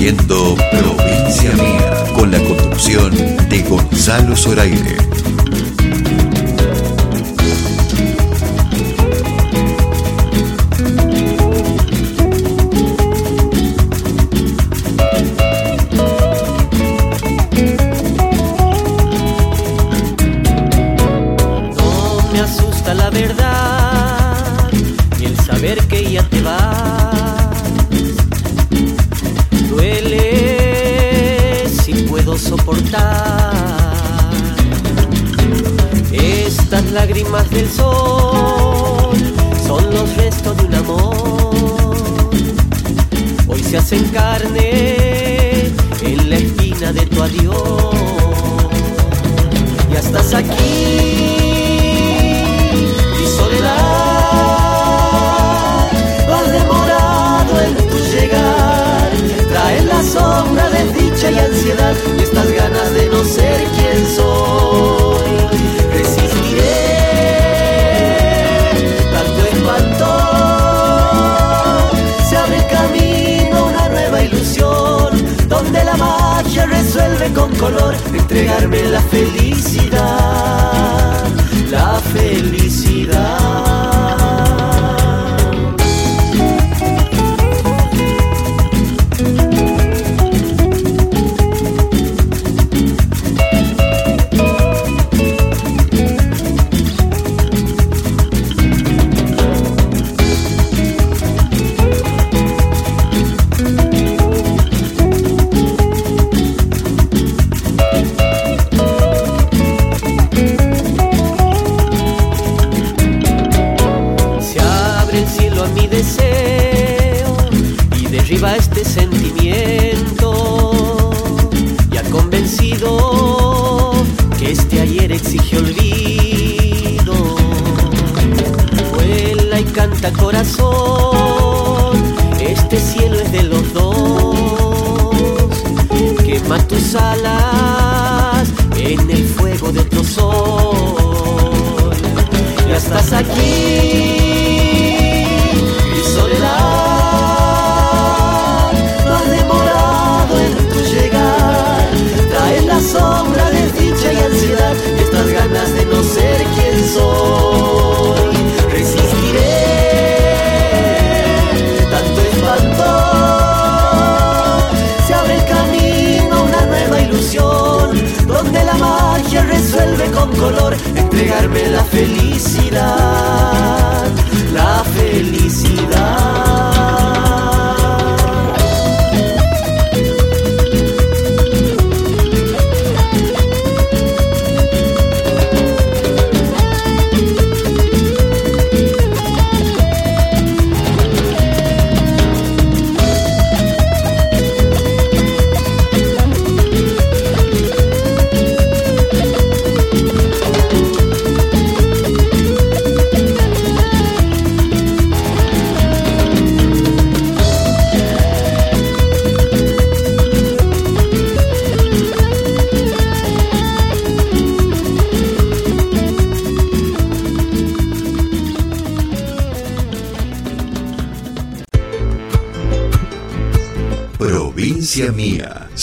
Construyendo Provincia Mía, con la conducción de Gonzalo Zoraire.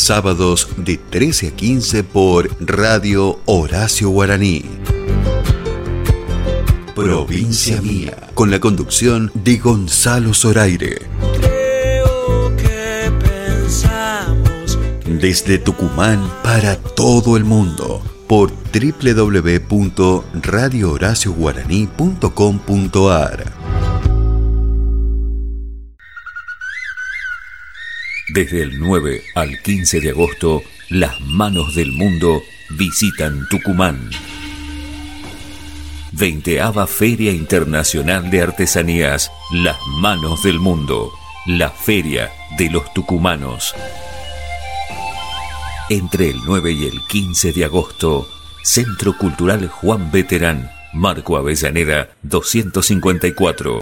Sábados de 13 a 15 por Radio Horacio Guaraní. Provincia Mía, con la conducción de Gonzalo Zoraire. que pensamos Desde Tucumán para todo el mundo por www.radiohoracioguaraní.com.ar Desde el 9 al 15 de agosto, las manos del mundo visitan Tucumán. 20 Feria Internacional de Artesanías, Las Manos del Mundo, la Feria de los Tucumanos. Entre el 9 y el 15 de agosto, Centro Cultural Juan Veterán, Marco Avellaneda 254.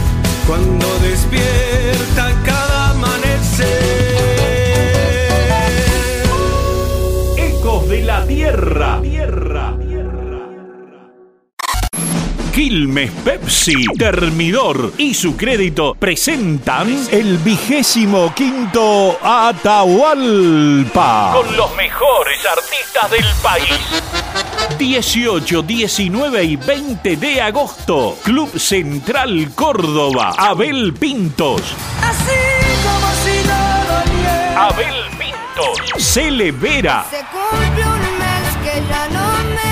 cuando despierta cada amanecer. Ecos de la Tierra. Tierra. Quilmes Pepsi, Termidor y su crédito presentan el vigésimo quinto Atahualpa. Con los mejores artistas del país. 18, 19 y 20 de agosto. Club Central Córdoba. Abel Pintos. Así como si no doliera. Abel Pintos. Cele Vera. Se cumple un mes que ya no me ves.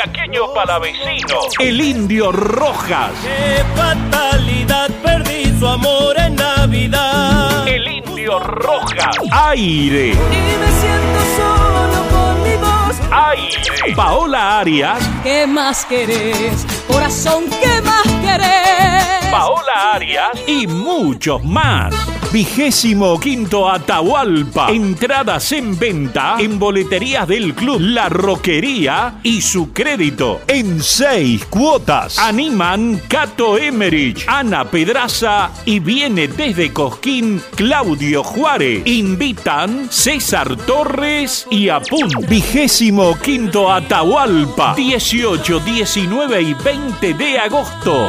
El chaqueño palavecino, el indio Rojas. Qué fatalidad, perdí su amor en Navidad. El indio Rojas. Aire. Y me siento solo con mi voz. Aire. Paola Arias. ¿Qué más querés? Corazón, ¿qué más querés? Paola Arias y muchos más. Vigésimo quinto Atahualpa. Entradas en venta en boleterías del club La Roquería y su crédito en seis cuotas. Animan Cato Emerich, Ana Pedraza y viene desde Cosquín Claudio Juárez. Invitan César Torres y Apun. Vigésimo quinto Atahualpa. 18, 19 y 20 de agosto.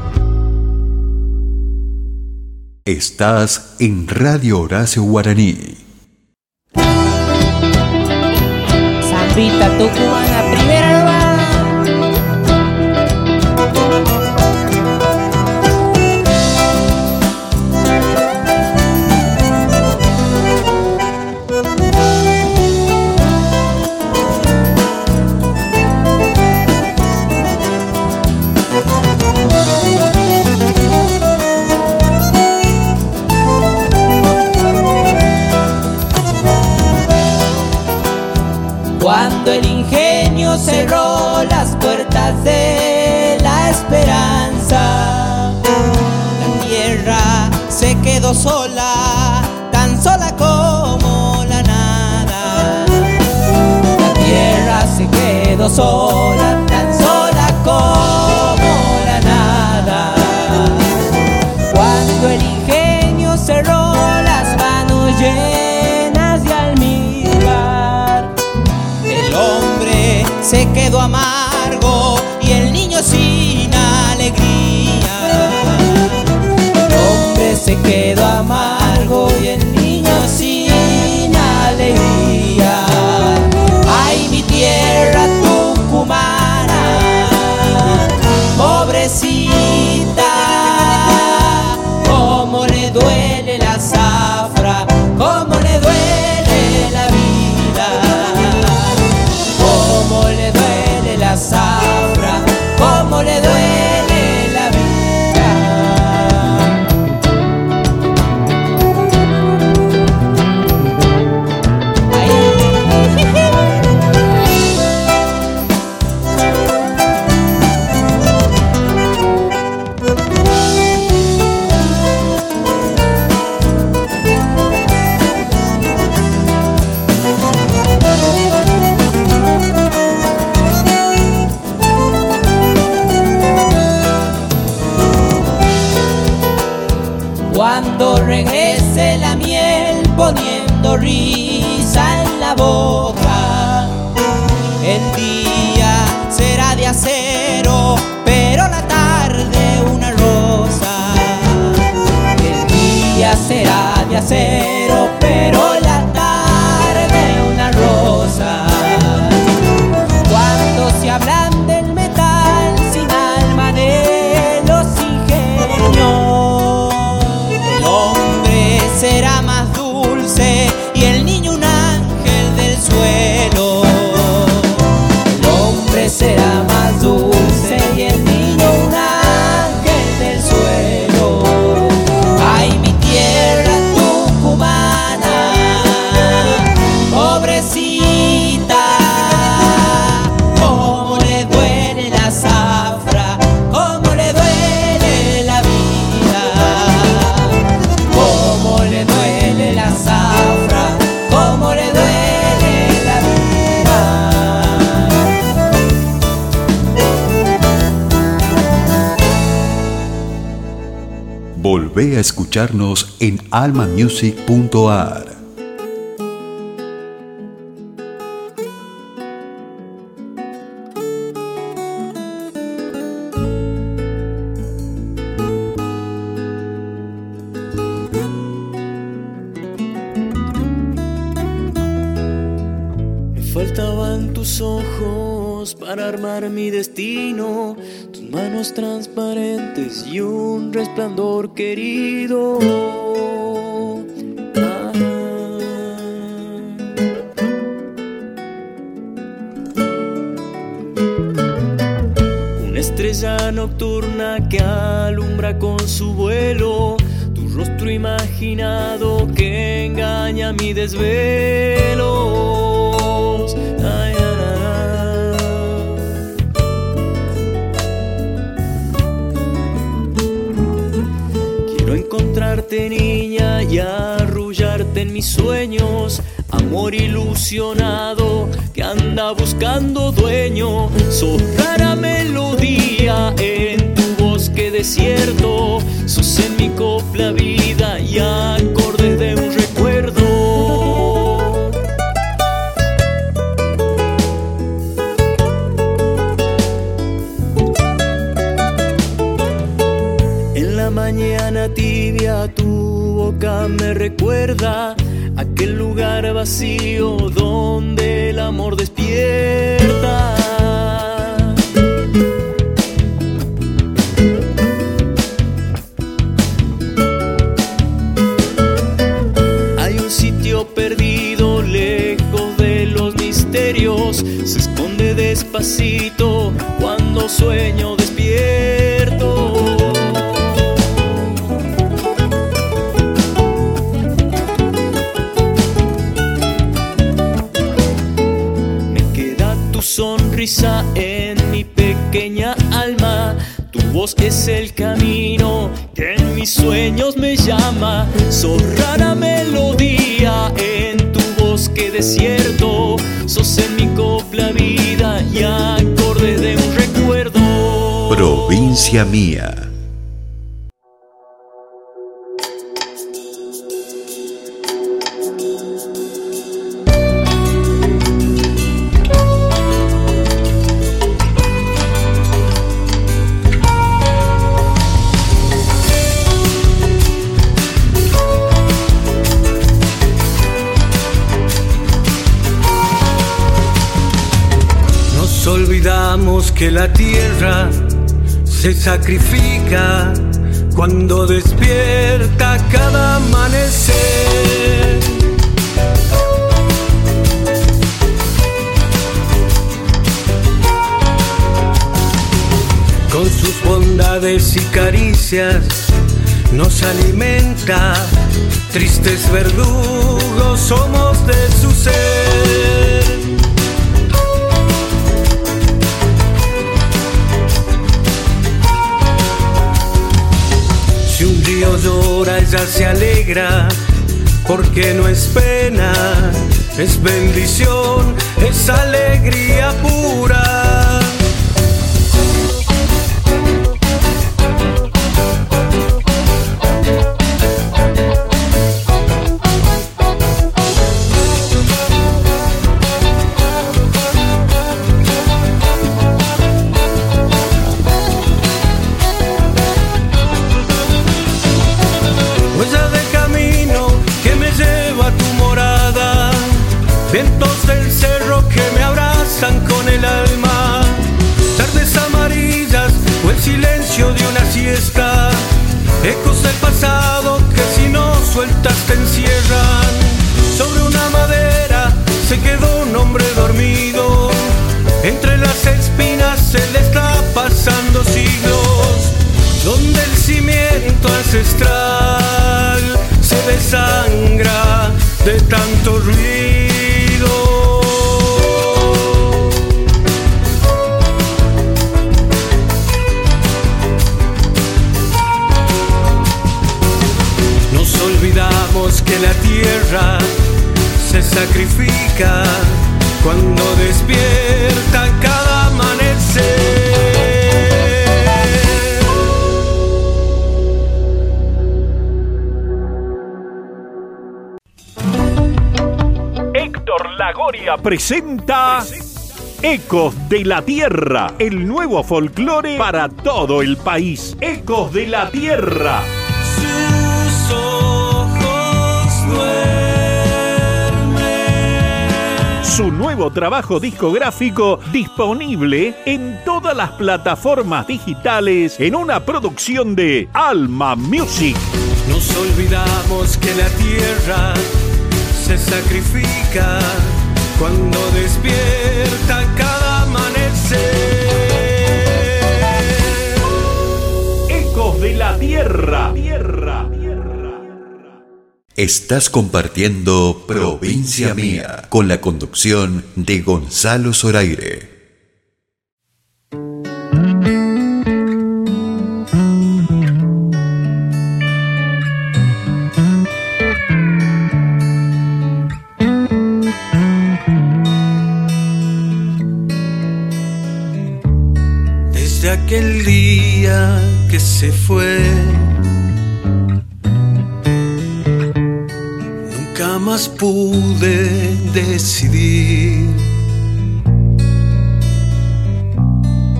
Estás en Radio Horacio Guaraní. Sola, tan sola como la nada. La tierra se quedó sola, escucharnos en almamusic.ar. Faltaban tus ojos para armar mi destino, tus manos transparentes y un resplandor querido. Desvelos. Quiero encontrarte niña y arrullarte en mis sueños. Amor ilusionado que anda buscando dueño. Sos rara melodía en tu bosque desierto. Sos en mi copla vida y acordes me recuerda aquel lugar vacío donde el amor despierta. Hay un sitio perdido lejos de los misterios, se esconde despacito cuando sueño despierto. Es el camino que en mis sueños me llama. Sos rara melodía en tu bosque desierto. Sos en mi copla vida y acorde de un recuerdo. Provincia mía. Sacrifica cuando despierta cada amanecer. Con sus bondades y caricias nos alimenta, tristes verdugos somos de su ser. Llora, ella se alegra, porque no es pena, es bendición, es alegría pura. que la tierra se sacrifica cuando despierta cada amanecer. Héctor Lagoria presenta. Ecos de la Tierra, el nuevo folclore para todo el país. Ecos de la Tierra. Su nuevo trabajo discográfico disponible en todas las plataformas digitales en una producción de Alma Music. Nos olvidamos que la tierra se sacrifica cuando despierta cada amanecer. Ecos de la Tierra. Tierra. Estás compartiendo Provincia Mía con la conducción de Gonzalo Zoraire. Desde aquel día que se fue, nunca más pude decidir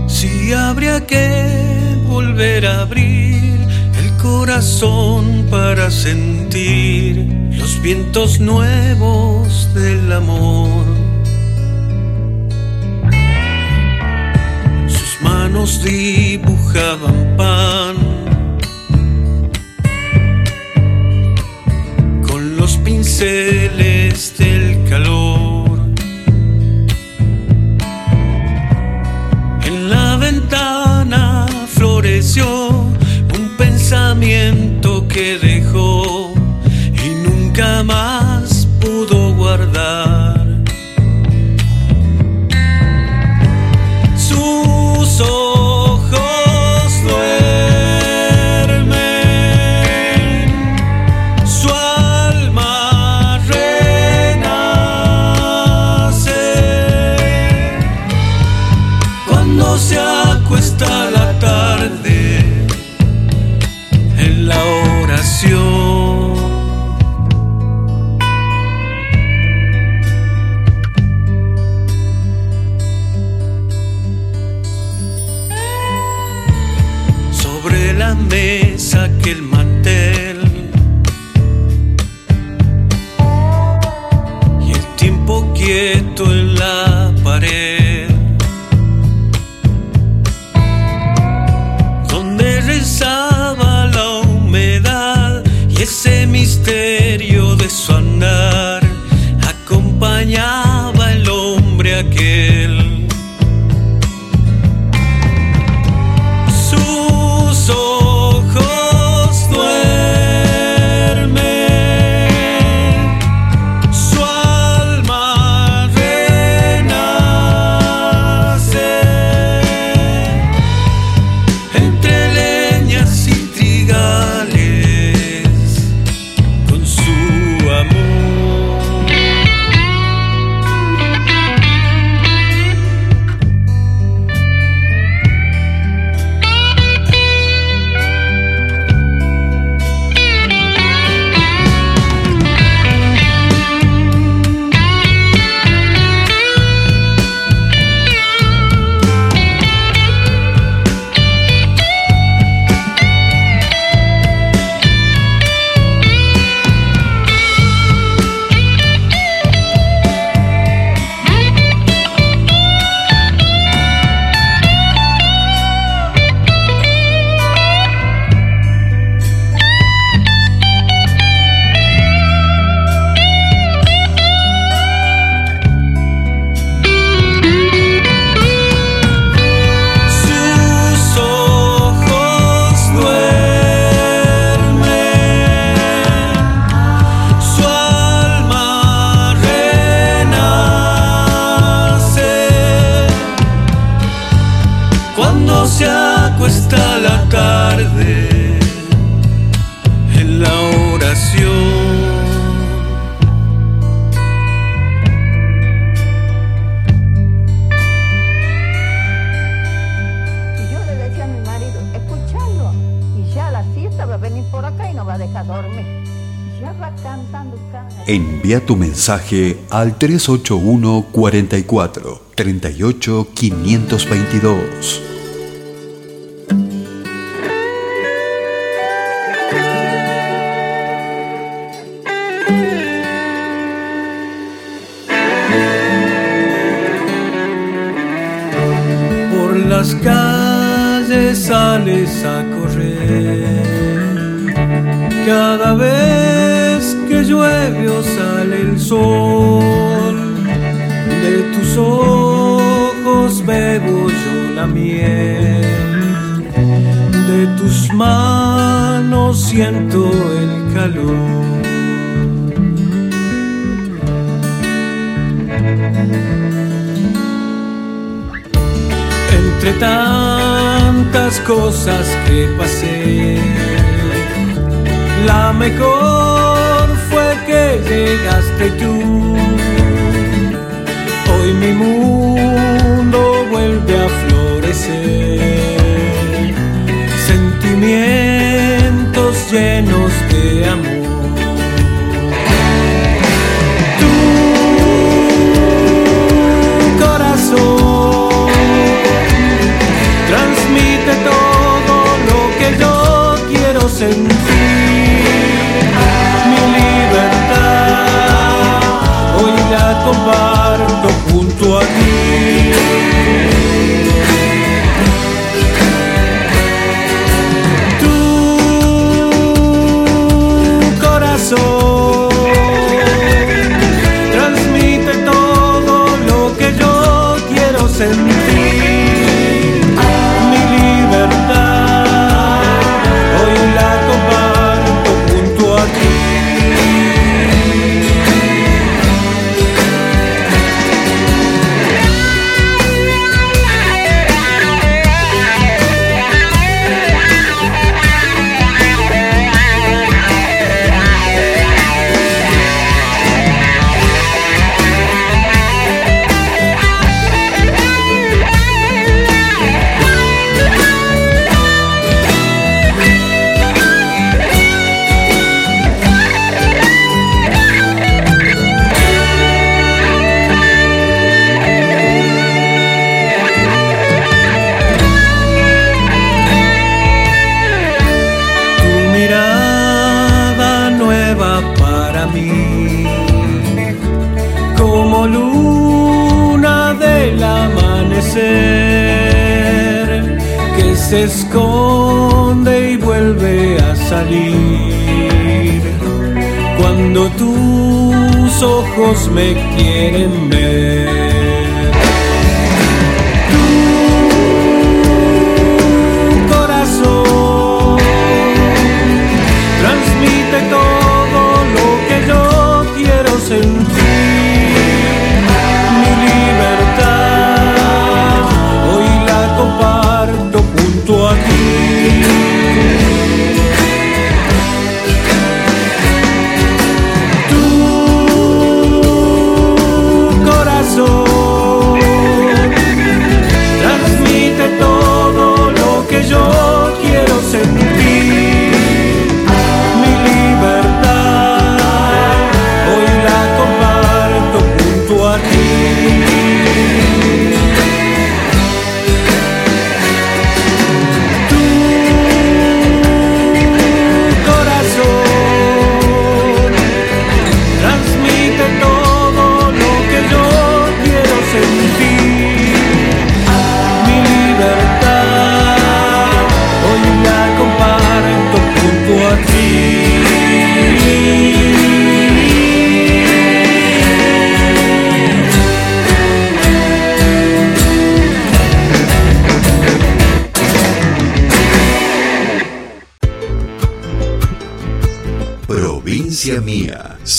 si habría que volver a abrir el corazón para sentir los vientos nuevos del amor. Sus manos dibujaban pan pinceles del calor. En la ventana floreció un pensamiento que dejó y nunca más pudo guardar. Envía tu mensaje al 381 44 38 522. Por las calles sales a correr. Cada vez llueve o sale el sol, de tus ojos bebo yo la miel. De tus manos siento el calor. Entre tantas cosas que pasé, la mejor llegaste tú. Hoy mi mundo vuelve a florecer, sentimientos llenos de amor. Comparto junto a ti. Ojos me quieren ver.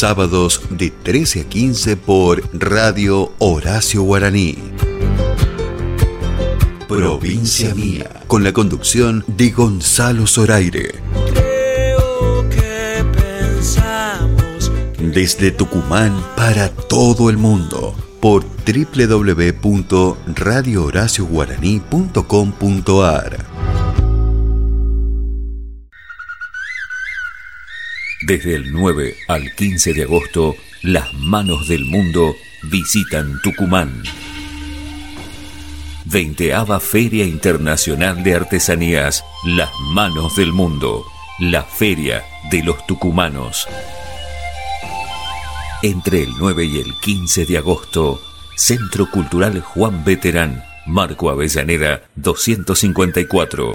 Sábados de 13 a 15 por Radio Horacio Guaraní. Provincia Mía, con la conducción de Gonzalo Zoraire. Desde Tucumán para todo el mundo por www.radiohoracioguaraní.com.ar Desde el 9 al 15 de agosto, las manos del mundo visitan Tucumán. 20 Feria Internacional de Artesanías, Las Manos del Mundo, la Feria de los Tucumanos. Entre el 9 y el 15 de agosto, Centro Cultural Juan Veterán, Marco Avellaneda 254.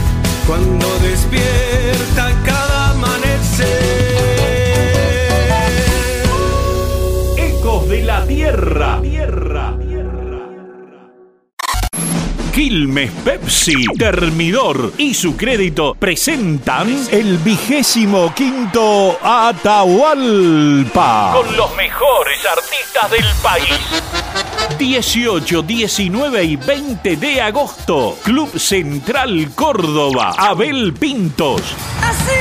cuando despierta cada amanecer. Ecos de la Tierra. Tierra. Quilmes Pepsi, Termidor y su crédito presentan el vigésimo quinto Atahualpa. Con los mejores artistas del país. 18, 19 y 20 de agosto. Club Central Córdoba. Abel Pintos. Así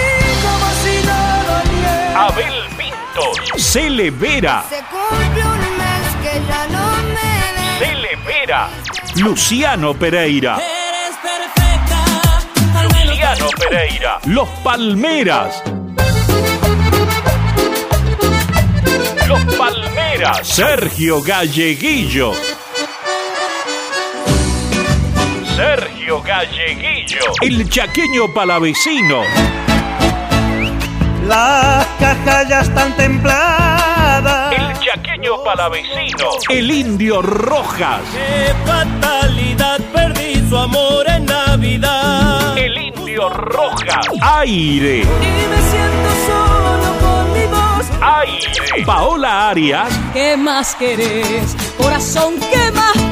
como si no. Abel Pintos. Cele Vera. Se cumple un mes que ya no me ves. Cele Vera. Luciano Pereira. Eres perfecta, al menos Luciano Pereira. Los Palmeras. Los Palmeras. Sergio Galleguillo. Sergio Galleguillo. El chaqueño palavecino. Las cajas ya están templadas. El chaqueño palavecino. El indio Rojas. Qué fatalidad, perdí su amor en Navidad. El indio Rojas. Aire. Y me siento solo. Aire. Paola Arias. ¿Qué más querés? Corazón, ¿qué más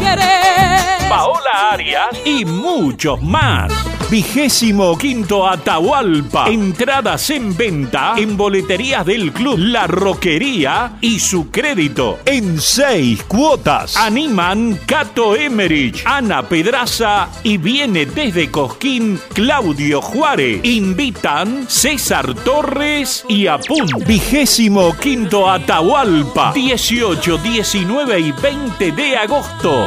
Paola Arias y muchos más. Vigésimo quinto Atahualpa. Entradas en venta en boleterías del club La Roquería y su crédito en seis cuotas. Animan Cato Emerich, Ana Pedraza y viene desde Cosquín Claudio Juárez. Invitan César Torres y Apun. Vigésimo quinto Atahualpa. 18, 19 y 20 de agosto.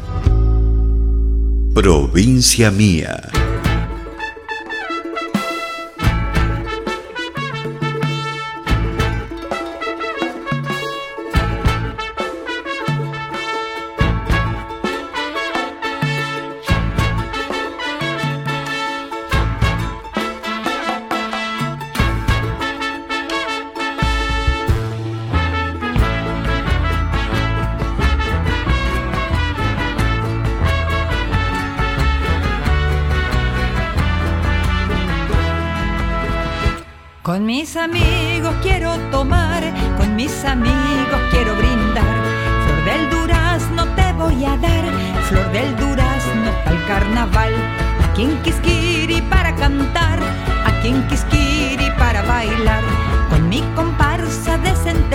Provincia Mía.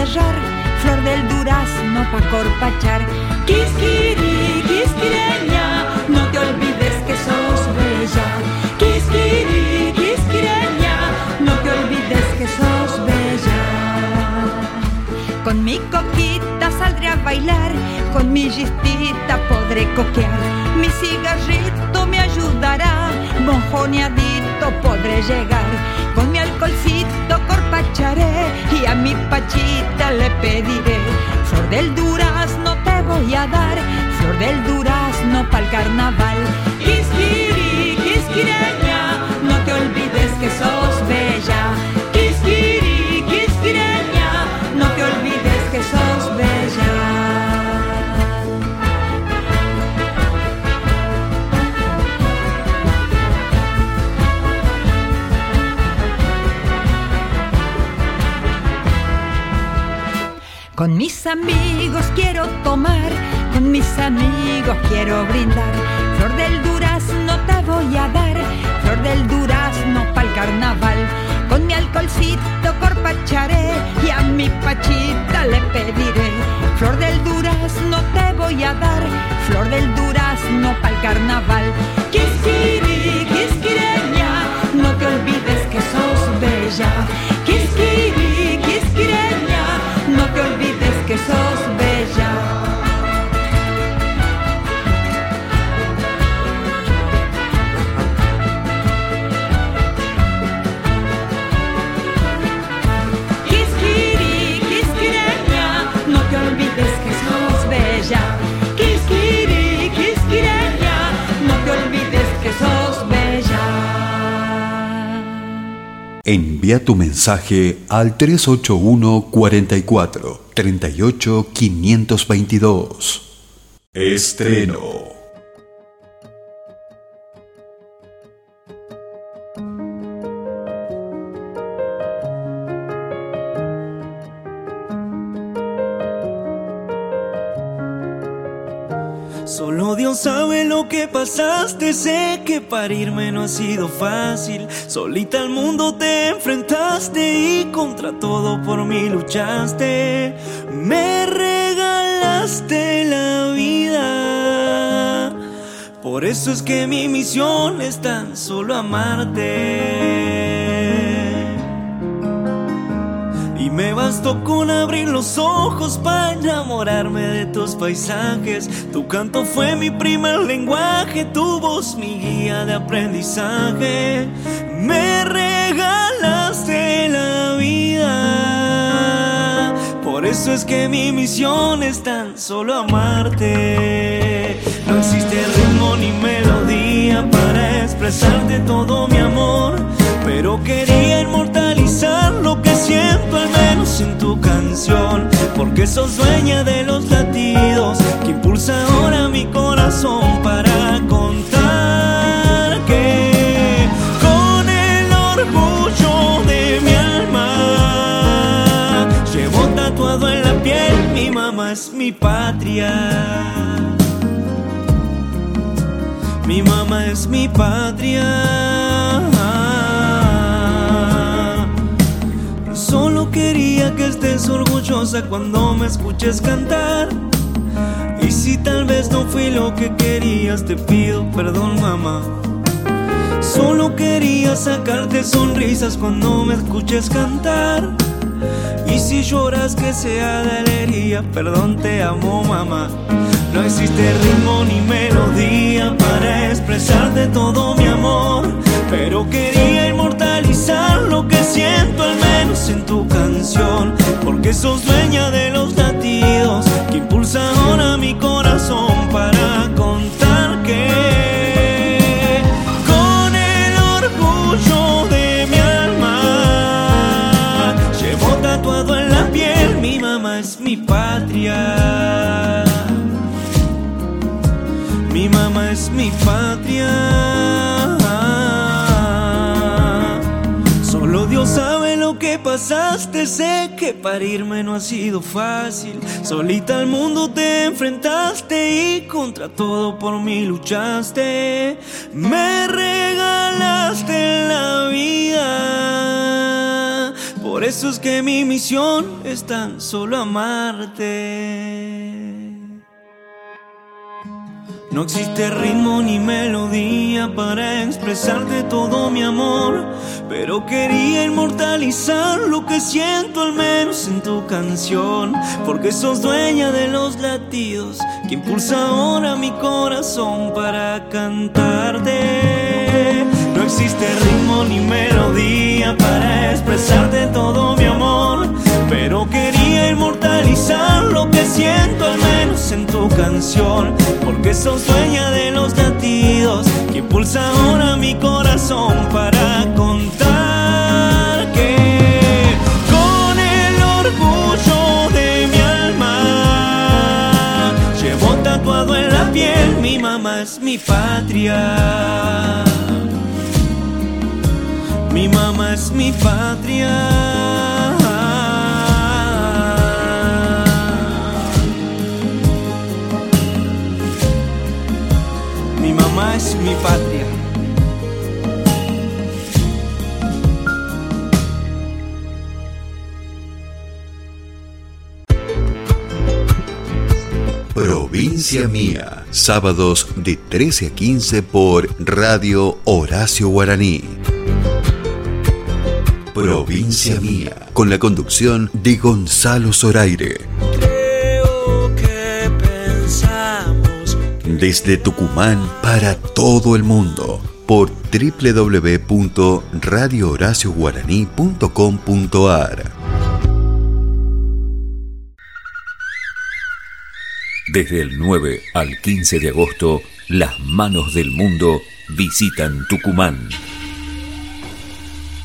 Flor del durazno pa' corpachar. Quisquiri, quisquireña, no te olvides que sos bella. Quisquiri, quisquireña, no te olvides que sos bella. Con mi coquita saldré a bailar, con mi gistita podré coquear. Mi cigarrito me ayudará, mojoneadito podré llegar. Con mi alcoholcito corpacharé y a mi pachita le pediré. Flor del durazno te voy a dar, flor del durazno pa'l carnaval. Quisquiri, quisquireña, no te olvides que sos Con mis amigos quiero tomar, con mis amigos quiero brindar. Flor del durazno te voy a dar, flor del durazno pa'l carnaval. Con mi alcoholcito corpacharé y a mi pachita le pediré. Flor del durazno te voy a dar, flor del durazno pa'l carnaval. Quisquiri, quisquireña, no te olvides que sos bella. Quisquiri, Envía tu mensaje al 381 44 38 522. Estreno. Solo Dios sabe lo que pasaste, que parirme no ha sido fácil. Solita al mundo te enfrentaste y contra todo por mí luchaste. Me regalaste la vida. Por eso es que mi misión es tan solo amarte. Me bastó con abrir los ojos para enamorarme de tus paisajes. Tu canto fue mi primer lenguaje, tu voz mi guía de aprendizaje. Me regalaste la vida. Por eso es que mi misión es tan solo amarte. No existe ritmo ni melodía para expresarte todo mi amor. Pero quería inmortalizar lo que siento al menos en tu canción Porque sos dueña de los latidos que impulsa ahora mi corazón para contar que Con el orgullo de mi alma Llevo tatuado en la piel, mi mamá es mi patria mi mamá es mi patria. Cuando me escuches cantar. Y si tal vez no fui lo que querías, te pido perdón, mamá. Solo quería sacarte sonrisas cuando me escuches cantar. Y si lloras que sea de alegría, perdón, te amo, mamá. No existe ritmo ni melodía para expresarte todo mi amor. Pero quería lo que siento al menos en tu canción. Porque sos dueña de los latidos que impulsa ahora mi corazón para contar que con el orgullo de mi alma llevo tatuado en la piel mi mamá es mi patria. Mi mamá es mi patria. Sé que parirme no ha sido fácil. Solita al mundo te enfrentaste y contra todo por mí luchaste. Me regalaste la vida. Por eso es que mi misión es tan solo amarte. No existe ritmo ni melodía para expresarte todo mi amor, pero quería inmortalizar lo que siento al menos en tu canción, porque sos dueña de los latidos que impulsa ahora mi corazón para cantarte. No existe ritmo ni melodía para expresarte todo mi amor, pero quería inmortalizar lo que siento al menos en tu canción, porque sos dueña de los latidos que impulsa ahora mi corazón para contar que con el orgullo de mi alma llevo tatuado en la piel mi mamá es mi patria. Mi mamá es mi patria. Mi patria. Provincia Mía, sábados de 13 a 15 por Radio Horacio Guaraní. Provincia Mía, con la conducción de Gonzalo Zoraire. Desde Tucumán para todo el mundo por www.radiohoracioguaraní.com.ar Desde el 9 al 15 de agosto, las manos del mundo visitan Tucumán.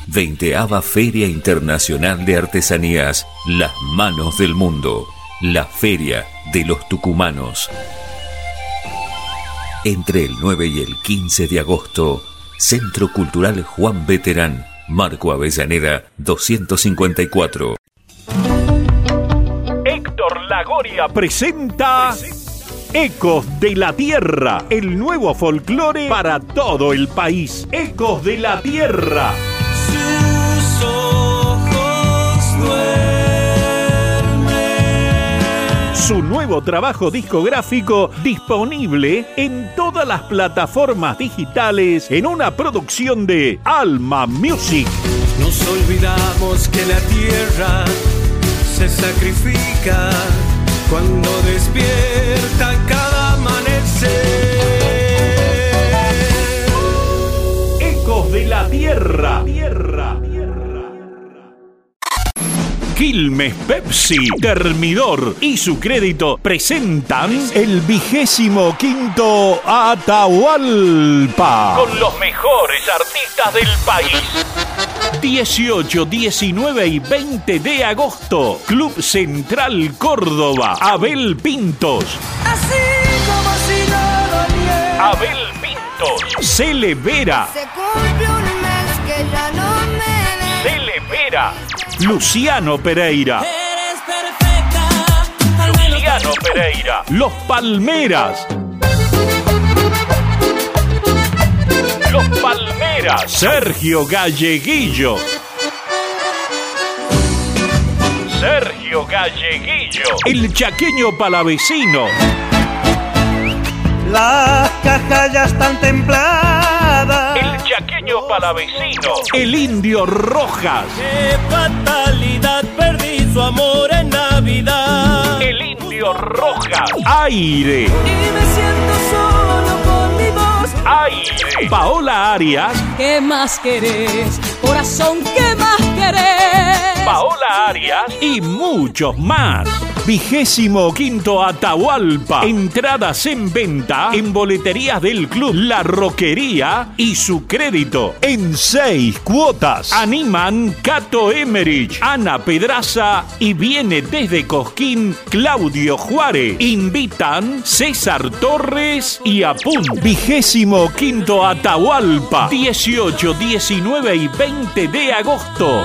20 Feria Internacional de Artesanías, Las Manos del Mundo, la Feria de los Tucumanos. Entre el 9 y el 15 de agosto, Centro Cultural Juan Veterán, Marco Avellaneda 254. Héctor Lagoria presenta Ecos de la Tierra, el nuevo folclore para todo el país. Ecos de la Tierra. Su nuevo trabajo discográfico disponible en todas las plataformas digitales en una producción de Alma Music. Nos olvidamos que la tierra se sacrifica cuando despierta cada amanecer. Ecos de la Tierra. Tierra. Quilmes Pepsi, Termidor y su crédito presentan el vigésimo quinto Atahualpa. Con los mejores artistas del país. 18, 19 y 20 de agosto. Club Central Córdoba. Abel Pintos. Así como si no doliera. Abel Pintos. Cele Vera. Se cumple un mes que ya no me ves. Luciano Pereira. Eres perfecta, Luciano Pereira. Los Palmeras. Los Palmeras. Sergio Galleguillo. Sergio Galleguillo. El chaqueño palavecino. Las cajas ya están templadas. El chaqueño palavecino. El indio Rojas. Qué fatalidad, perdí su amor en Navidad. El indio Rojas. Aire. Y me siento solo con mi voz. Aire. Paola Arias. ¿Qué más querés? Corazón, ¿qué más querés? Paola Arias y muchos más. Vigésimo quinto Atahualpa. Entradas en venta en boleterías del club La Roquería y su crédito en seis cuotas. Animan Cato Emerich, Ana Pedraza y viene desde Cosquín Claudio Juárez. Invitan César Torres y Apun. Vigésimo quinto Atahualpa. 18, 19 y 20 de agosto.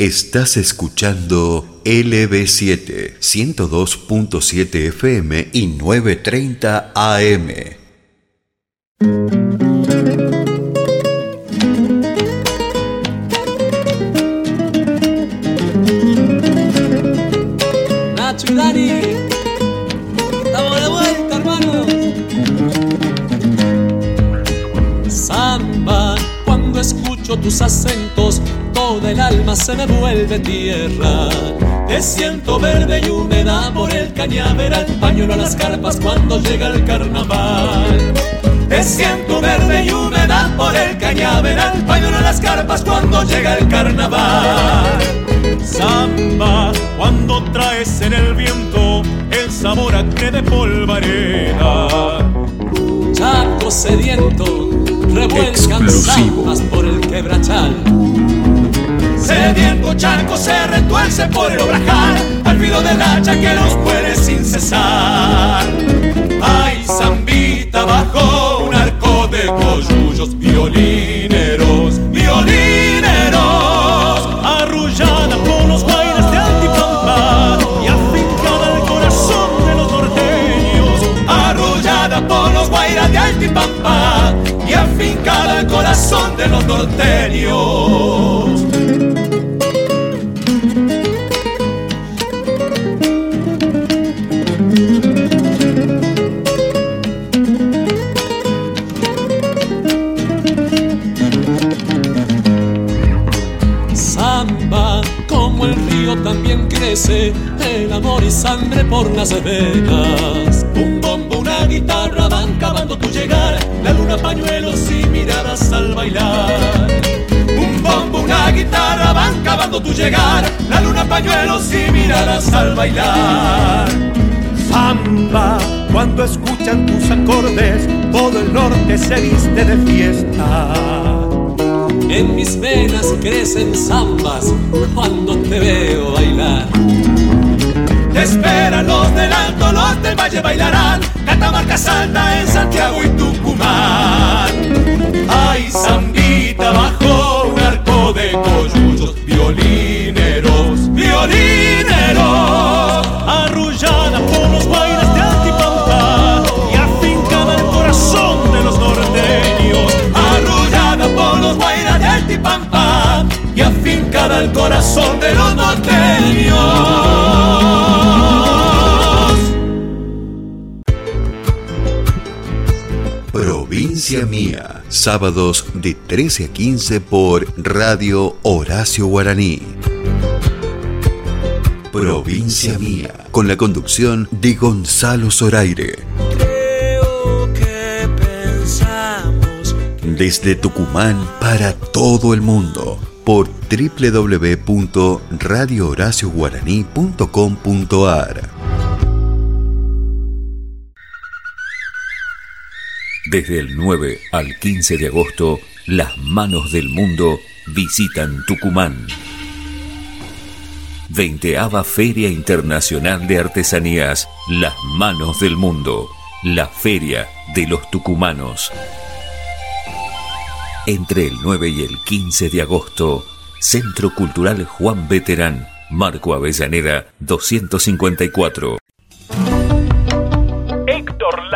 Estás escuchando LB7, 102.7 FM y 930 AM. Nacho y Dani, estamos de vuelta, hermanos. Samba, cuando escucho tus acentos, alma se me vuelve tierra. Te siento verde y húmeda por el cañaveral, pañuelo a las carpas cuando llega el carnaval. Te siento verde y húmeda por el cañaveral, pañuelo a las carpas cuando llega el carnaval. Samba, cuando traes en el viento el sabor a que de polvareda. Chaco sediento, revuelcan zambas por el quebrachal. Sediento charco se retuerce por el obrajal Al filo del hacha que los puede sin cesar. Ay, zambita bajo un arco de coyullos Violineros, violineros Arrullada por los bailes de Altipampa Y afincada al corazón de los norteños. Arrullada por los guairas de Altipampa Y afincada al corazón de los norteños sangre por las venas. Un bombo, una guitarra van cavando tu llegar, la luna pañuelos y miradas al bailar. Un bombo, una guitarra van cavando tu llegar, la luna pañuelos y miradas al bailar. Samba, cuando escuchan tus acordes, todo el norte se viste de fiesta. En mis venas crecen zambas cuando te veo bailar. Esperan los del alto, los del valle bailarán. Catamarca salta en Santiago y Tucumán. Ay, zambita bajo un arco de coyullos Violineros, violineros Arrullada por los guairas de Altipampa Y afincada el corazón de los norteños. Arrullada por los guairas de Altipampa Y afincada el corazón de los norteños Provincia Mía, sábados de 13 a 15 por Radio Horacio Guaraní. Provincia Mía, con la conducción de Gonzalo Zoraire. Desde Tucumán para todo el mundo por www.radiohoracioguaraní.com.ar Desde el 9 al 15 de agosto, las manos del mundo visitan Tucumán. 20 Feria Internacional de Artesanías, Las Manos del Mundo, la Feria de los Tucumanos. Entre el 9 y el 15 de agosto, Centro Cultural Juan Veterán, Marco Avellaneda 254.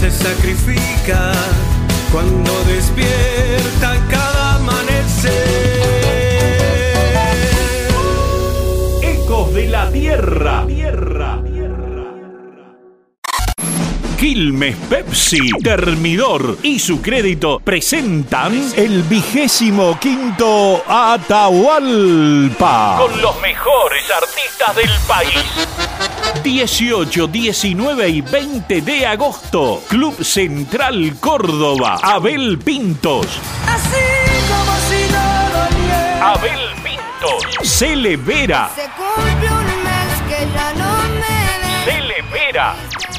se sacrifica cuando despierta cada amanecer. Ecos de la Tierra. Quilmes Pepsi, Termidor y su crédito presentan el vigésimo quinto Atahualpa. Con los mejores artistas del país. 18, 19 y 20 de agosto. Club Central Córdoba. Abel Pintos. Así como si no. Abel Pintos. Cele Vera. Se cumple un mes que ya no me ves.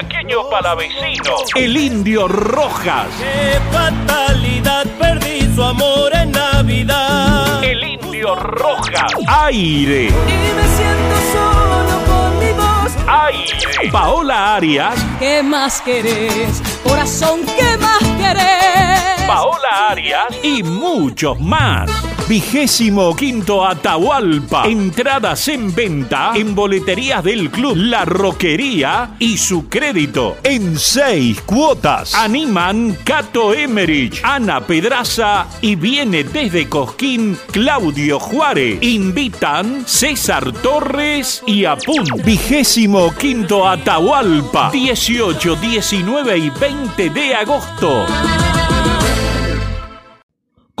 El chaqueño palavecino. El indio Rojas. Qué fatalidad, perdí su amor en Navidad. El indio Rojas. Aire. Y me siento solo con mi voz. Aire. Paola Arias. ¿Qué más querés? Corazón, ¿qué más querés? Paola Arias y muchos más. Vigésimo quinto Atahualpa. Entradas en venta en boleterías del club La Roquería y su crédito en seis cuotas. Animan Cato Emerich, Ana Pedraza y viene desde Cosquín Claudio Juárez. Invitan César Torres y Apun. Vigésimo quinto Atahualpa. 18, 19 y 20 de agosto.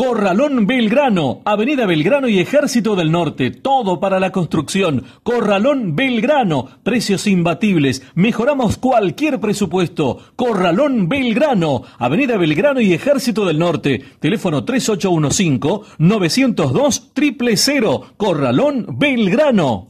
Corralón Belgrano, Avenida Belgrano y Ejército del Norte, todo para la construcción. Corralón Belgrano, precios imbatibles, mejoramos cualquier presupuesto. Corralón Belgrano, Avenida Belgrano y Ejército del Norte, teléfono 3815-902-000, Corralón Belgrano.